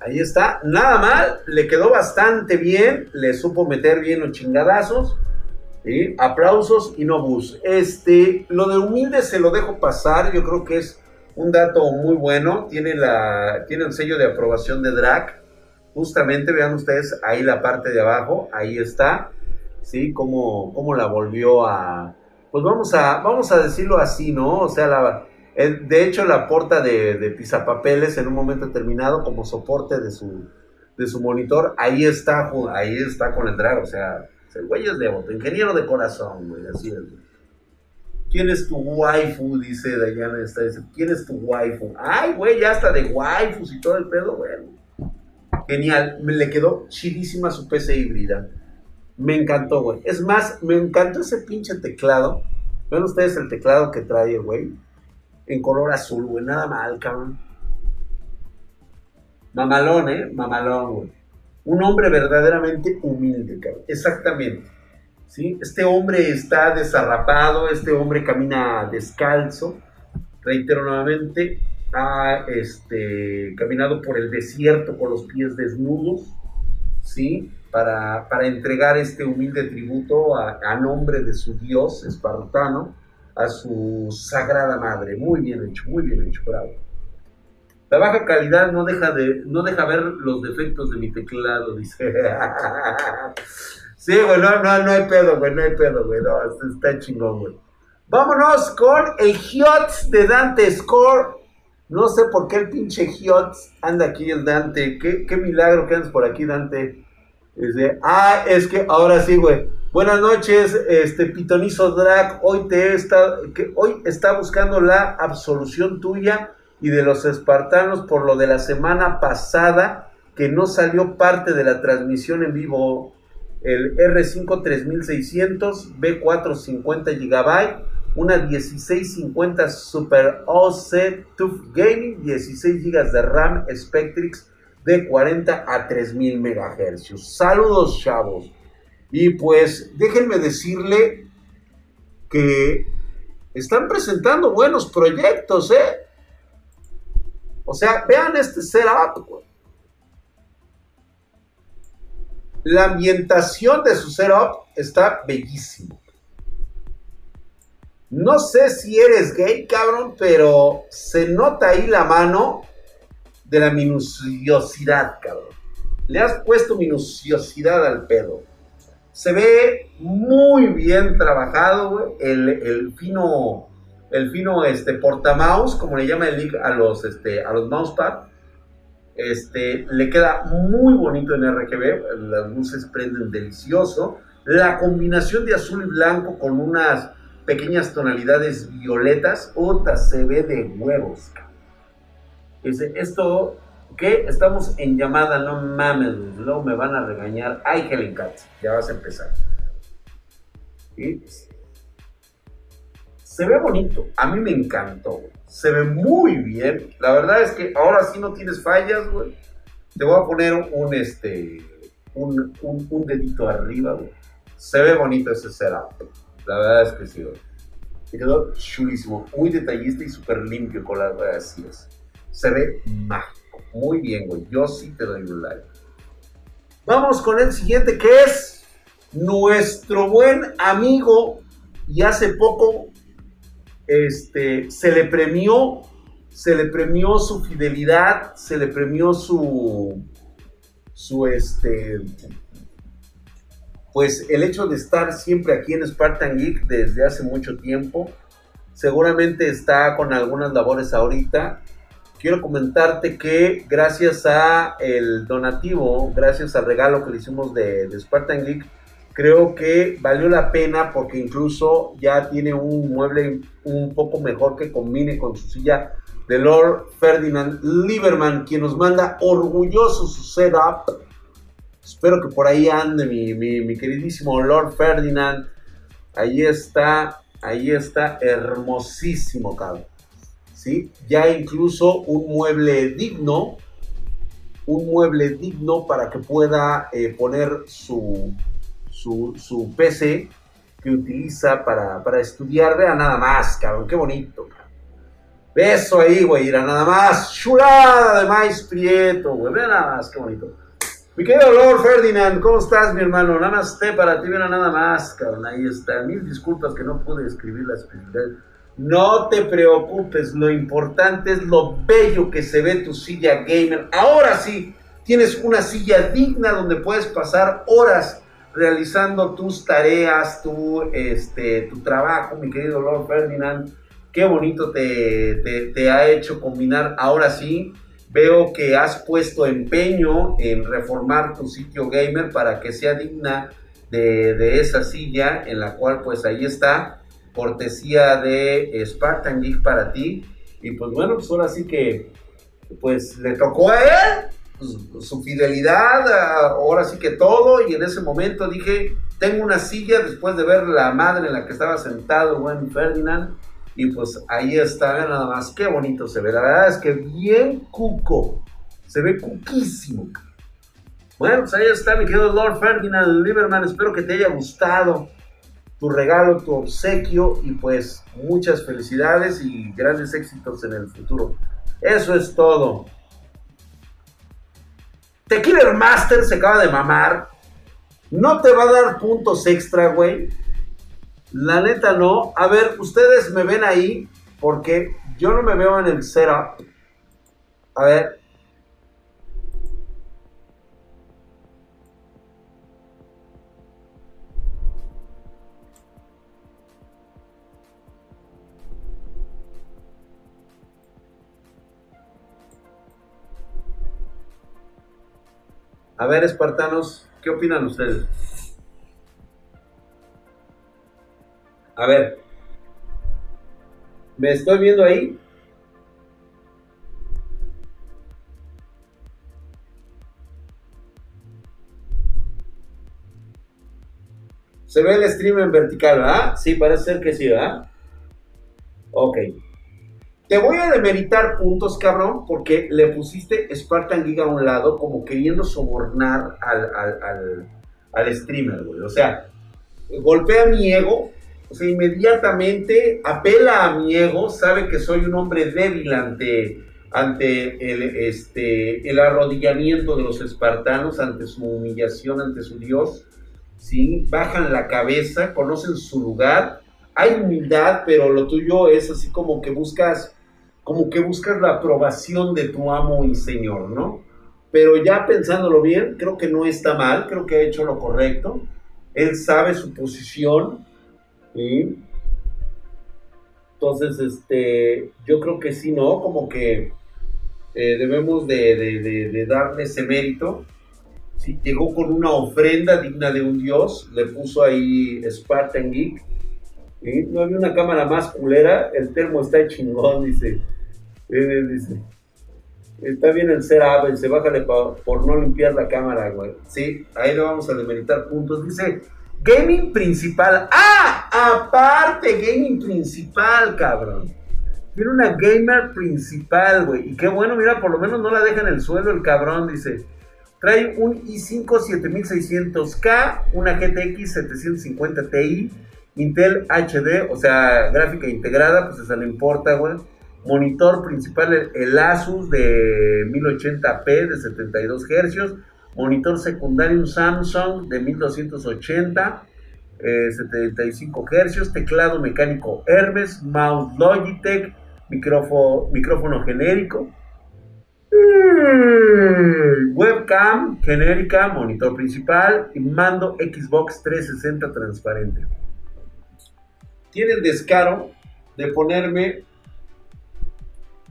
Ahí está, nada mal, le quedó bastante bien, le supo meter bien los chingadazos. Aplausos y no bus. Este, lo de humilde se lo dejo pasar, yo creo que es un dato muy bueno. Tiene, la, tiene el sello de aprobación de DRAC. Justamente, vean ustedes ahí la parte de abajo, ahí está. ¿Sí? Cómo, cómo la volvió a. Pues vamos a, vamos a decirlo así, ¿no? O sea, la, de hecho, la porta de, de pisapapeles en un momento determinado como soporte de su, de su monitor, ahí está, ahí está con el drag, o sea, el güey es de ingeniero de corazón, güey, así es. ¿Quién es tu waifu? Dice Dayana, está, ¿quién es tu waifu? Ay, güey, ya está de waifus y todo el pedo, bueno. Genial, me le quedó chidísima su PC híbrida. Me encantó, güey. Es más, me encantó ese pinche teclado. Ven ustedes el teclado que trae, güey en color azul, güey. Nada mal, cabrón. Mamalón, ¿eh? Mamalón, güey. Un hombre verdaderamente humilde, cabrón. Exactamente. ¿Sí? Este hombre está desarrapado, este hombre camina descalzo. Reitero nuevamente, ha este, caminado por el desierto con los pies desnudos, ¿sí? Para, entregar este humilde tributo a, nombre de su dios espartano a su sagrada madre. Muy bien hecho, muy bien hecho, bravo. La baja calidad no deja, de, no deja ver los defectos de mi teclado, dice. sí, güey, no, no, hay pedo, güey, no hay pedo, güey, no, está chingón, güey. Vámonos con el HIOTS de Dante Score. No sé por qué el pinche HIOTS anda aquí el Dante. Qué, qué milagro que andas por aquí, Dante. Ah, es que ahora sí, güey. Buenas noches, este Pitonizo Drag. Hoy te está, que hoy está buscando la absolución tuya y de los espartanos por lo de la semana pasada que no salió parte de la transmisión en vivo. El R5 3600 B4 50 GB, una 1650 Super OC TUF Gaming, 16 GB de RAM Spectrix de 40 a 3000 MHz. Saludos, chavos. Y pues déjenme decirle que están presentando buenos proyectos, ¿eh? O sea, vean este setup. La ambientación de su setup está bellísimo. No sé si eres gay, cabrón, pero se nota ahí la mano de la minuciosidad, cabrón. Le has puesto minuciosidad al pedo. Se ve muy bien trabajado, güey. El, fino, el fino este, portamouse, como le llama el a los, este, a los. Este, le queda muy bonito en RGB. Las luces prenden delicioso. La combinación de azul y blanco con unas pequeñas tonalidades violetas, otra se ve de huevos. Dice, esto, ¿qué? Estamos en llamada, no mames, luego me van a regañar. Ay, Helen Cat, ya vas a empezar. Se ve bonito, a mí me encantó, se ve muy bien. La verdad es que ahora sí no tienes fallas, güey. Te voy a poner un, este, un, un, dedito arriba, güey. Se ve bonito ese setup. La verdad es que sí, güey. Me quedó chulísimo, muy detallista y súper limpio con las es. Se ve mágico, muy bien, güey. Yo sí te doy un like. Vamos con el siguiente que es nuestro buen amigo y hace poco este, se le premió, se le premió su fidelidad, se le premió su, su este, pues el hecho de estar siempre aquí en Spartan Geek desde hace mucho tiempo, seguramente está con algunas labores ahorita. Quiero comentarte que gracias a el donativo, gracias al regalo que le hicimos de, de Spartan Geek, creo que valió la pena porque incluso ya tiene un mueble un poco mejor que combine con su silla de Lord Ferdinand Lieberman, quien nos manda orgulloso su setup. Espero que por ahí ande mi, mi, queridísimo Lord Ferdinand. Ahí está, ahí está, hermosísimo, cabrón. ¿Sí? Ya incluso un mueble digno, un mueble digno para que pueda eh, poner su, su, PC que utiliza para, estudiar. Vea nada más, cabrón, qué bonito. Beso ahí, güey, era nada más. Chulada de maíz prieto, güey. Vea nada más, qué bonito. Mi querido Lord Ferdinand, ¿cómo estás, mi hermano? Nada más para ti, mira nada más, cabrón. Ahí está. Mil disculpas que no pude escribir la especialidad. No te preocupes, lo importante es lo bello que se ve tu silla gamer. Ahora sí, tienes una silla digna donde puedes pasar horas realizando tus tareas, tu, este, tu trabajo, mi querido Lord Ferdinand. Qué bonito te, te, ha hecho combinar. Ahora sí, veo que has puesto empeño en reformar tu sitio gamer para que sea digna de, de, esa silla en la cual pues ahí está, cortesía de Spartan Geek para ti. Y pues bueno, pues ahora sí que pues le tocó a él pues, su fidelidad, ahora sí que todo, y en ese momento dije, tengo una silla después de ver la madre en la que estaba sentado el buen Ferdinand, y pues ahí está, nada más, qué bonito se ve, la verdad es que bien cuco, se ve cuquísimo. Bueno, pues ahí está mi querido Lord Ferdinand Lieberman, espero que te haya gustado tu regalo, tu obsequio, y pues muchas felicidades y grandes éxitos en el futuro. Eso es todo. Tequila Master se acaba de mamar. No te va a dar puntos extra, güey. La neta no. A ver, ustedes me ven ahí porque yo no me veo en el setup. A ver, A ver, espartanos, ¿qué opinan ustedes? A ver, ¿me estoy viendo ahí? Se ve el stream en vertical, ¿verdad? Sí, parece ser que sí, ¿verdad? Ok. Te voy a demeritar puntos, cabrón, porque le pusiste Spartan Giga a un lado como queriendo sobornar al, streamer, güey. O sea, golpea mi ego, o sea, inmediatamente apela a mi ego, sabe que soy un hombre débil ante, ante el, este, el arrodillamiento de los espartanos, ante su humillación, ante su Dios. ¿sí? Bajan la cabeza, conocen su lugar. Hay humildad, pero lo tuyo es así como que buscas como que buscas la aprobación de tu amo y señor, ¿no? Pero ya pensándolo bien, creo que no está mal, creo que ha hecho lo correcto. Él sabe su posición. ¿Sí? Entonces, este, yo creo que sí, ¿no? Como que eh, debemos de, darle ese mérito. Sí, llegó con una ofrenda digna de un dios, le puso ahí Spartan Geek. No había una cámara más culera, el termo está chingón, dice. Dice. Está bien el ser ave, se bájale por no limpiar la cámara, güey. Sí, ahí le vamos a demeritar puntos. Dice, gaming principal. ¡Ah! Aparte, gaming principal, cabrón. Tiene una gamer principal, güey. Y qué bueno, mira, por lo menos no la deja en el suelo el cabrón, dice. Trae un i5 7600K, una GTX 750 Ti, Intel HD, o sea, gráfica integrada, pues eso no importa, güey. Monitor principal, el, el Asus de 1080p de 72 Hz. Monitor secundario, un Samsung de 1280, eh, 75 Hz. Teclado mecánico Hermes, mouse Logitech, micrófono, micrófono genérico. Mm, Webcam genérica, monitor principal y mando Xbox 360 transparente. Tiene el descaro de ponerme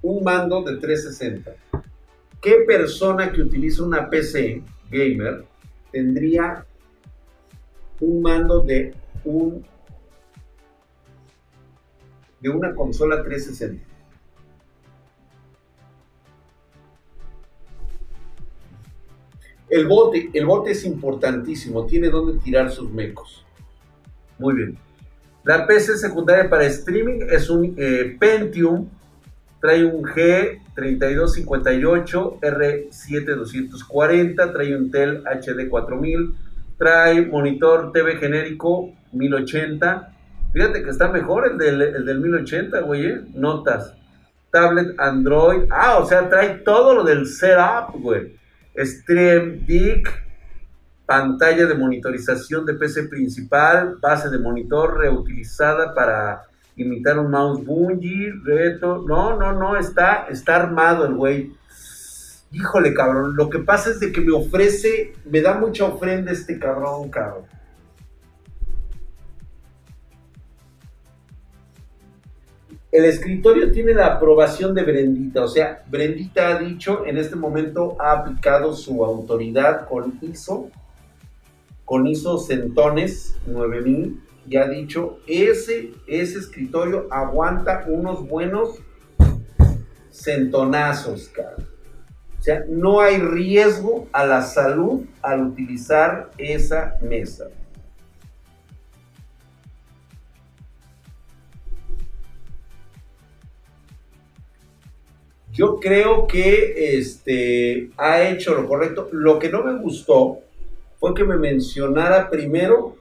un mando de 360. ¿Qué persona que utiliza una PC gamer tendría un mando de un de una consola 360? El bote, el bote es importantísimo, tiene donde tirar sus mecos. Muy bien. La PC secundaria para streaming es un eh, Pentium, trae un G3258 R7240, trae un Tel HD 4000, trae monitor TV genérico 1080. Fíjate que está mejor el del, el del 1080, güey, ¿eh? Notas. Tablet Android. Ah, o sea, trae todo lo del setup, güey. Stream Deck, pantalla de monitorización de PC principal, base de monitor reutilizada para imitar un mouse bungee, reto. No, no, no, está, está armado el güey. Híjole, cabrón. Lo que pasa es de que me ofrece, me da mucha ofrenda este cabrón, cabrón. El escritorio tiene la aprobación de Brendita, o sea, Brendita ha dicho, en este momento ha aplicado su autoridad con ISO, con ISO Centones 9000, y ha dicho, ese, ese escritorio aguanta unos buenos centonazos, cara. O sea, no hay riesgo a la salud al utilizar esa mesa. Yo creo que este, ha hecho lo correcto. Lo que no me gustó fue que me mencionara primero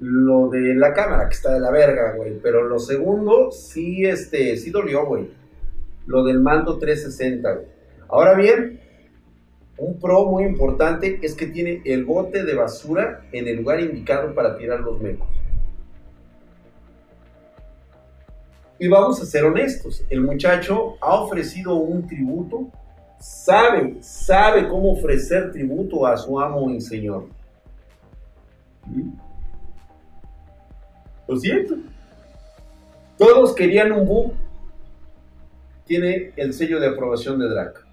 lo de la cámara, que está de la verga, güey. Pero lo segundo, sí, este, sí dolió, güey. Lo del mando 360, güey. Ahora bien, un pro muy importante es que tiene el bote de basura en el lugar indicado para tirar los mecos. Y vamos a ser honestos, el muchacho ha ofrecido un tributo, sabe, sabe cómo ofrecer tributo a su amo y señor. Lo siento. Todos querían un book. Tiene el sello de aprobación de Drac.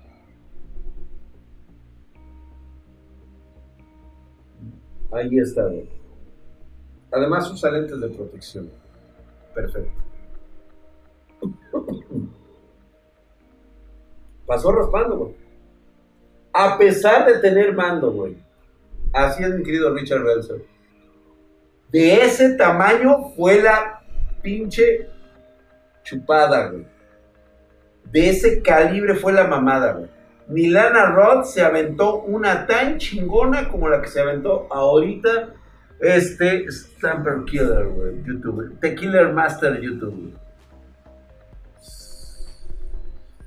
Ahí está. Además usa lentes de protección. Perfecto. Pasó raspando, güey. A pesar de tener mando, güey. Así es mi querido Richard Belzer. De ese tamaño fue la pinche chupada, güey. De ese calibre fue la mamada, güey. Milana Roth se aventó una tan chingona como la que se aventó ahorita este Stamper Killer, güey, YouTube. The Killer Master YouTube.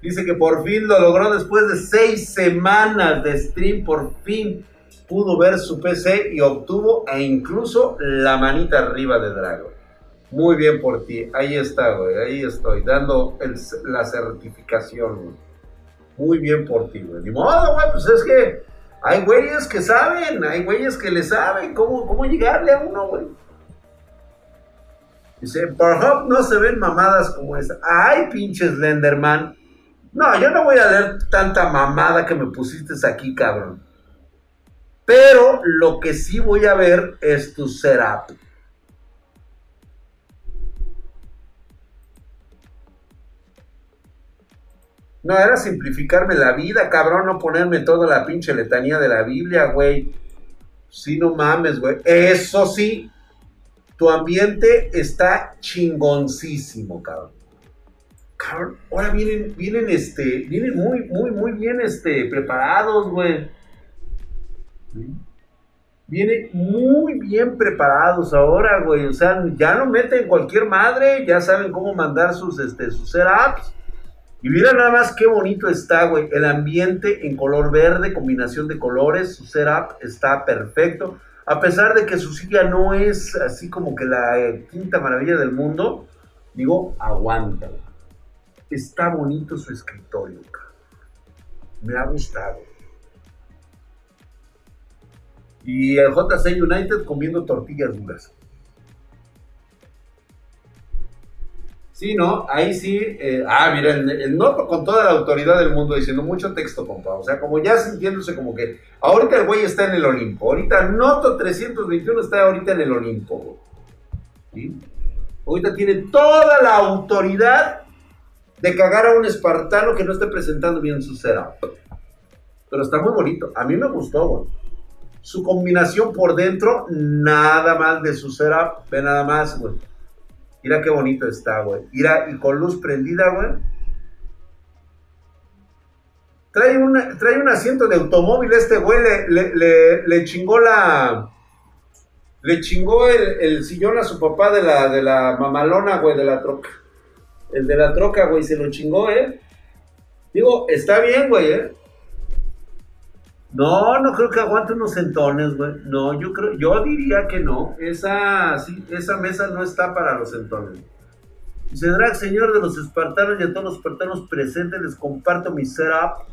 Dice que por fin lo logró después de seis semanas de stream. Por fin pudo ver su PC y obtuvo e incluso la manita arriba de Drago. Muy bien por ti. Ahí está, güey. Ahí estoy, dando la certificación, güey. Muy bien por ti, güey. Ni modo, güey. Pues es que hay güeyes que saben. Hay güeyes que le saben cómo, cómo llegarle a uno, güey. Dice, por Hub no se ven mamadas como esa. Ay, pinches Slenderman. No, yo no voy a leer tanta mamada que me pusiste aquí, cabrón. Pero lo que sí voy a ver es tu setup. No, era simplificarme la vida, cabrón, no ponerme toda la pinche letanía de la Biblia, güey. Sí, no mames, güey. Eso sí, tu ambiente está chingoncísimo, cabrón. Cabrón, ahora vienen, vienen, este, vienen muy, muy, muy bien, este, preparados, güey. Vienen muy bien preparados ahora, güey. O sea, ya no meten cualquier madre, ya saben cómo mandar sus, este, sus setups. Y mira nada más qué bonito está, güey. El ambiente en color verde, combinación de colores, su setup está perfecto. A pesar de que su silla no es así como que la eh, quinta maravilla del mundo, digo, aguanta. Está bonito su escritorio, Me ha gustado. Y el JC United comiendo tortillas duras. Sí, ¿no? Ahí sí. Eh, ah, mira, el, no con toda la autoridad del mundo diciendo mucho texto, compa. O sea, como ya sintiéndose como que ahorita el güey está en el Olimpo. Ahorita Noto 321 está ahorita en el Olimpo. ¿Sí? Ahorita tiene toda la autoridad de cagar a un espartano que no esté presentando bien su setup. Pero está muy bonito. A mí me gustó, güey. Su combinación por dentro, nada más de su setup. Ve nada más, güey. Mira qué bonito está, güey. Mira, y con luz prendida, güey. Trae un, trae un asiento de automóvil este güey, le, chingó la... Le chingó el, sillón a su papá de la, de la mamalona, güey, de la troca. El de la troca, güey, se lo chingó, ¿eh? Digo, está bien, güey, ¿eh? No, no creo que aguante unos centones, güey. No, yo creo, yo diría que no. Esa, sí, esa mesa no está para los centones. Dice Drag, señor de los espartanos y a todos los espartanos presentes, les comparto mi setup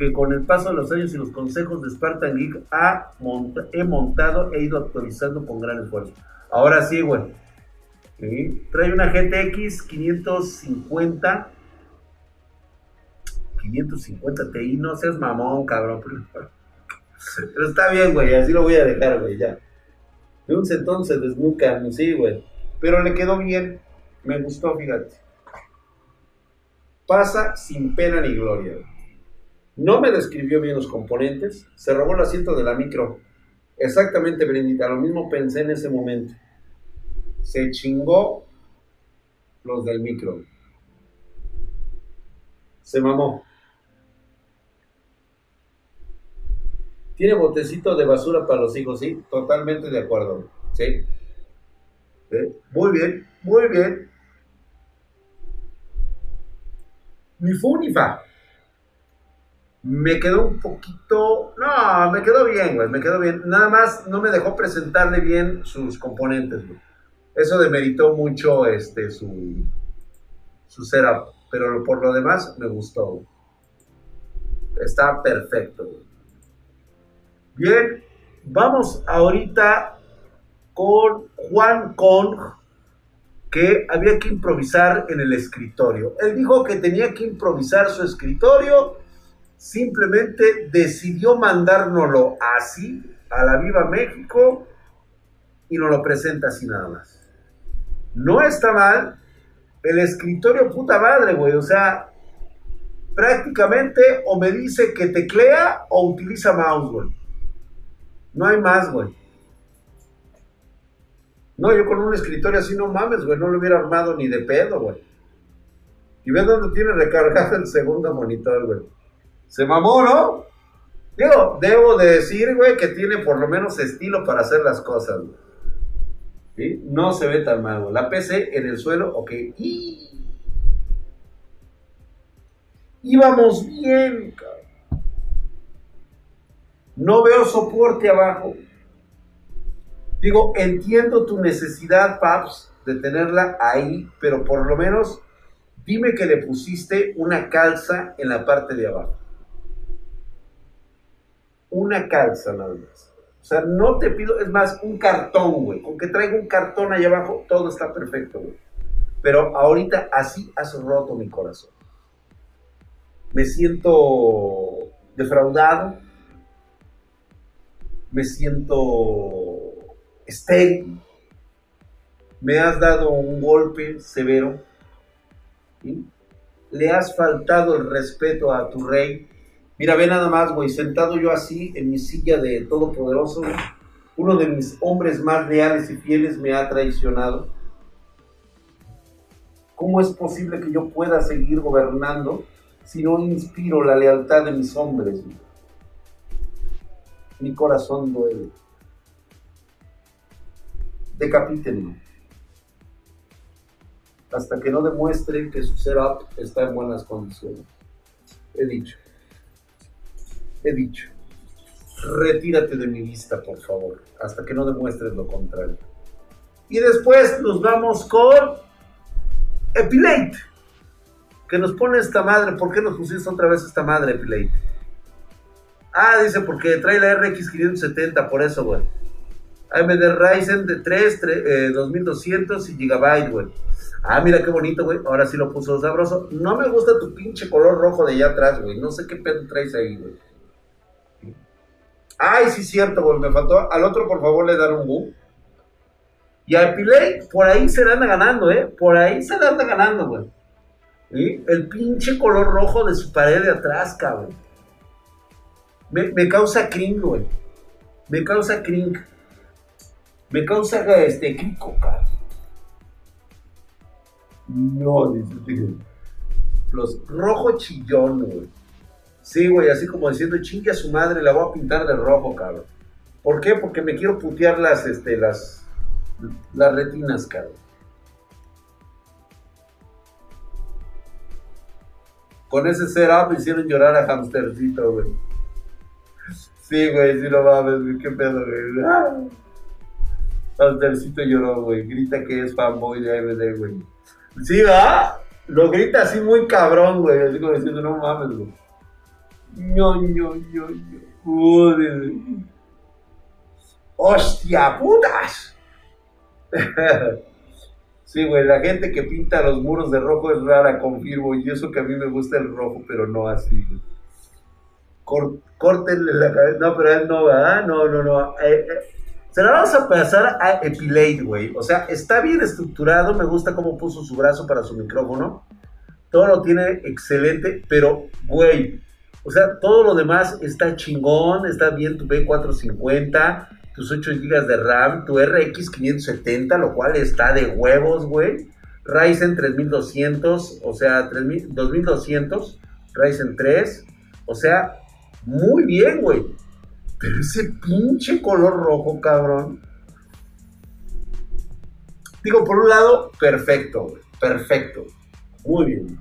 que con el paso de los años y los consejos de Spartan Geek ha he montado e ido actualizando con gran esfuerzo. Ahora sí, güey. Trae una GTX 550. 550 Ti, no seas mamón, cabrón. Pero está bien, güey, así lo voy a dejar, güey, ya. De un centón se desnucan, sí, güey. Pero le quedó bien. Me gustó, fíjate. Pasa sin pena ni gloria. No me describió bien los componentes. Se robó el asiento de la micro. Exactamente, Brendita. Lo mismo pensé en ese momento. Se chingó los del micro. Se mamó. ¿Tiene botecito de basura para los hijos? Sí, totalmente de acuerdo. Sí. Muy bien, muy bien. Ni fu ni fa. Me quedó un poquito. No, me quedó bien, güey. Me quedó bien. Nada más no me dejó presentarle bien sus componentes, güey. Eso demeritó mucho este, su, su setup. Pero por lo demás me gustó. Está perfecto, güey. Bien, vamos ahorita con Juan Kong, que había que improvisar en el escritorio. Él dijo que tenía que improvisar su escritorio, simplemente decidió mandárnoslo así a la Viva México y nos lo presenta así nada más. No está mal, el escritorio puta madre, güey, o sea, prácticamente o me dice que teclea o utiliza mouse, güey. No hay más, güey. No, yo con un escritorio así no mames, güey, no lo hubiera armado ni de pedo, güey. Y ves dónde tiene recargado el segundo monitor, güey. Se mamó, ¿no? Digo, debo de decir, güey, que tiene por lo menos estilo para hacer las cosas, güey. No se ve tan mal. La PC en el suelo, ok. Y... Íbamos bien, cabrón. No veo soporte abajo. Digo, entiendo tu necesidad, Paps, de tenerla ahí, pero por lo menos dime que le pusiste una calza en la parte de abajo. Una calza nada más. O sea, no te pido, es más, un cartón, güey. Con que traiga un cartón ahí abajo, todo está perfecto, güey. Pero ahorita así has roto mi corazón. Me siento defraudado, me siento estéril, me has dado un golpe severo, le has faltado el respeto a tu rey. Mira, ve nada más, güey, sentado yo así en mi silla de todopoderoso, uno de mis hombres más leales y fieles me ha traicionado. ¿Cómo es posible que yo pueda seguir gobernando si no inspiro la lealtad de mis hombres? Mi corazón duele. Decapítenlo hasta que no demuestre que su setup está en buenas condiciones. He dicho. He dicho. Retírate de mi vista, por favor, hasta que no demuestres lo contrario. Y después nos vamos con Epilate, que nos pone esta madre. ¿Por qué nos pusiste otra vez esta madre, Epilate? Ah, dice porque trae la RX 570, por eso, güey. AMD Ryzen de 3, 2200 y Gigabyte, güey. Ah, mira qué bonito, güey. Ahora sí lo puso sabroso. No me gusta tu pinche color rojo de allá atrás, güey. No sé qué pedo traes ahí, güey. Ay, sí, cierto, güey. Me faltó. Al otro, por favor, le dan un boom. Y al Piley, por ahí se le anda ganando, ¿eh? Por ahí se le anda ganando, güey. El pinche color rojo de su pared de atrás, cabrón. Me, me causa cringe, güey. Me causa cringe. Me causa este crico, cabrón. No, Los rojo chillón, güey. Sí, güey, así como diciendo, chingue a su madre, la voy a pintar de rojo, cabrón. ¿Por qué? Porque me quiero putear las, este, las, las retinas, cabrón. Con ese setup me hicieron llorar a Hamstercito, güey. Sí, güey, sí lo mames, güey, qué pedo, güey. Hamstercito lloró, güey. Grita que es fanboy de AMD, güey. Sí, va. Lo grita así muy cabrón, güey. Así como diciendo, no mames, güey. ño, ño, ño, Joder. ¡Hostia, putas! sí, güey, la gente que pinta los muros de rojo es rara, confirmo. Y eso que a mí me gusta el rojo, pero no así, güey. Córtenle la cabeza. No, pero él no, va. No, no, no. Eh, eh, se la vamos a pasar a Epilate, güey. O sea, está bien estructurado. Me gusta cómo puso su brazo para su micrófono. Todo lo tiene excelente, pero, güey. O sea, todo lo demás está chingón. Está bien tu B450, tus 8 GB de RAM, tu RX 570, lo cual está de huevos, güey. Ryzen 3200, o sea, 2200. Ryzen 3. O sea, muy bien, güey. Pero ese pinche color rojo, cabrón. Digo, por un lado, perfecto, Perfecto. Muy bien.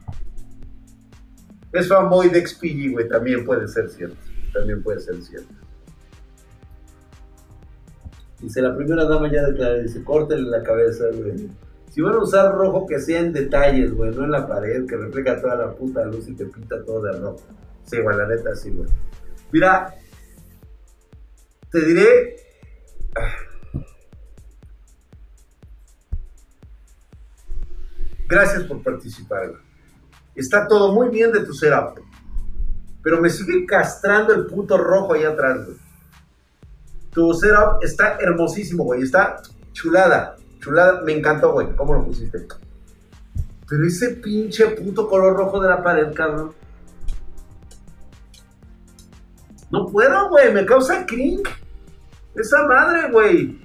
Es fanboy de XPG, güey. También puede ser cierto. También puede ser cierto. Dice, la primera dama ya declara, dice, córtenle la cabeza, güey. Si van a usar rojo, que sea en detalles, güey, no en la pared, que refleja toda la puta luz y te pinta todo de rojo. Sí, güey, la neta, sí, güey. Mira, te diré... Gracias por participar. Está todo muy bien de tu setup. Pero me sigue castrando el puto rojo ahí atrás, güey. Tu setup está hermosísimo, güey. Está chulada. Chulada. Me encantó, güey. ¿Cómo lo pusiste? Pero ese pinche puto color rojo de la pared, cabrón. No puedo, güey. Me causa cringe. Esa madre, güey.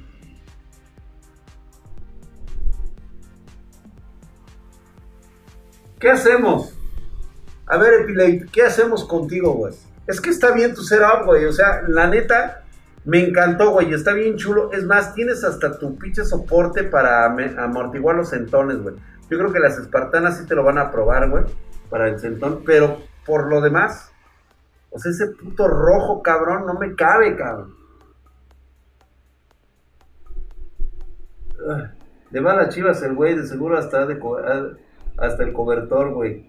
¿Qué hacemos? A ver, Epilate, ¿qué hacemos contigo, güey? Es que está bien tu setup, güey. O sea, la neta, me encantó, güey. Está bien chulo. Es más, tienes hasta tu pinche soporte para amortiguar los centones, güey. Yo creo que las espartanas sí te lo van a probar, güey. Para el centón. Pero por lo demás, o sea, ese puto rojo, cabrón, no me cabe, cabrón. Le van a chivas el güey, de seguro hasta, hasta el cobertor, güey.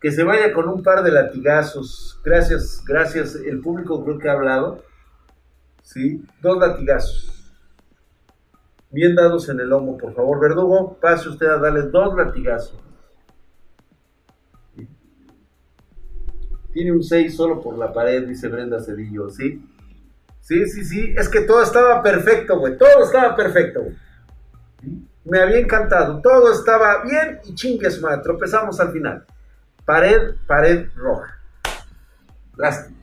Que se vaya con un par de latigazos. Gracias, gracias. El público creo que ha hablado. Sí, dos latigazos. Bien dados en el lomo, por favor. Verdugo, pase usted a darle dos latigazos. Tiene un 6 solo por la pared, dice Brenda Cedillo, ¿sí? Sí, sí, sí. Es que todo estaba perfecto, güey. Todo estaba perfecto, güey. Me había encantado. Todo estaba bien y chingues, madre. Tropezamos al final. Pared, pared roja. Lástima.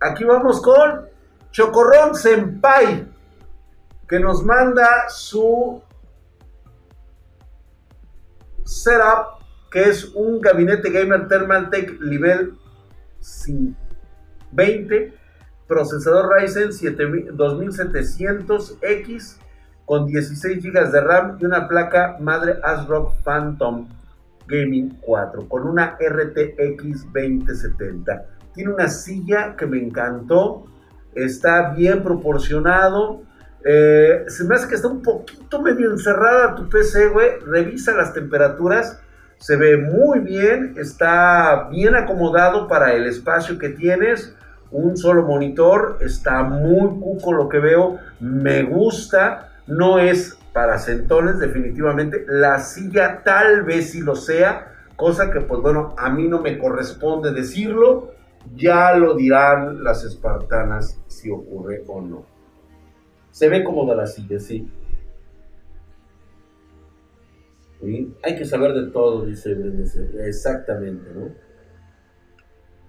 Aquí vamos con Chocorrón Senpai, que nos manda su setup, que es un gabinete gamer Thermaltake nivel 20, procesador Ryzen 2700X con 16 GB de RAM y una placa madre ASRock Phantom Gaming 4 con una RTX 2070. Tiene una silla que me encantó, está bien proporcionado. Eh, se me hace que está un poquito medio encerrada tu PC, güey. Revisa las temperaturas. Se ve muy bien, está bien acomodado para el espacio que tienes. Un solo monitor, está muy cuco lo que veo. Me gusta, no es para centones, definitivamente. La silla tal vez sí lo sea, cosa que, pues bueno, a mí no me corresponde decirlo. Ya lo dirán las espartanas si ocurre o no. Se ve cómoda la silla, sí. Hay que saber de todo, dice Exactamente, ¿no?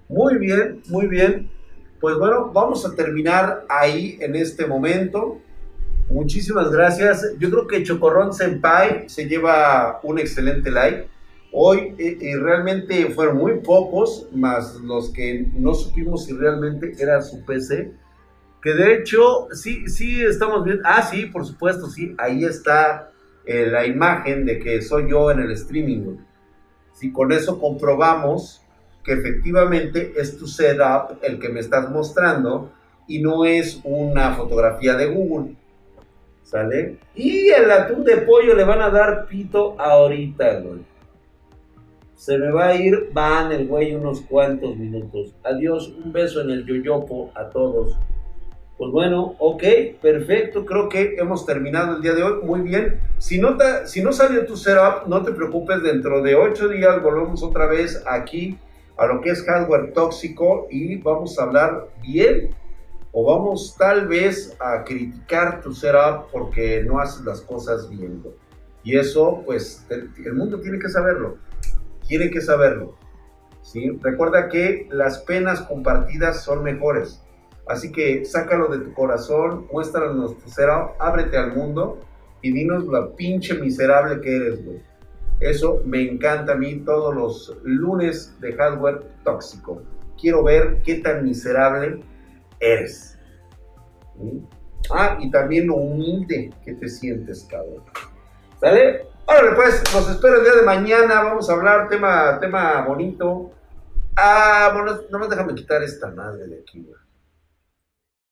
Muy bien, muy bien. Pues bueno, vamos a terminar ahí en este momento. Muchísimas gracias. Yo creo que Chocorrón Senpai se lleva un excelente like. Hoy eh, eh, realmente fueron muy pocos, más los que no supimos si realmente era su PC. Que de hecho, sí, sí estamos viendo. Ah, sí, por supuesto, sí. Ahí está eh, la imagen de que soy yo en el streaming. Si con eso comprobamos que efectivamente es tu setup el que me estás mostrando y no es una fotografía de Google. ¿Sale? Y el atún de pollo le van a dar pito ahorita, güey. Se me va a ir, van el güey unos cuantos minutos. Adiós, un beso en el yoyopo a todos. Pues bueno, ok, perfecto. Creo que hemos terminado el día de hoy. Muy bien. Si no, si no salió tu setup, no te preocupes. Dentro de ocho días volvemos otra vez aquí a lo que es hardware tóxico y vamos a hablar bien o vamos tal vez a criticar tu setup porque no haces las cosas bien. Y eso, pues, el, mundo tiene que saberlo. Tiene que saberlo. ¿sí? Recuerda que las penas compartidas son mejores. Así que sácalo de tu corazón, muéstranos tu setup, ábrete al mundo y dinos la pinche miserable que eres, güey. Eso me encanta a mí todos los lunes de hardware tóxico. Quiero ver qué tan miserable eres. Ah, y también lo humilde que te sientes, cabrón. ¿Sale? Órale, pues, los espero el día de mañana. Vamos a hablar tema, tema bonito. Ah, bueno, nomás déjame quitar esta madre de aquí, güey.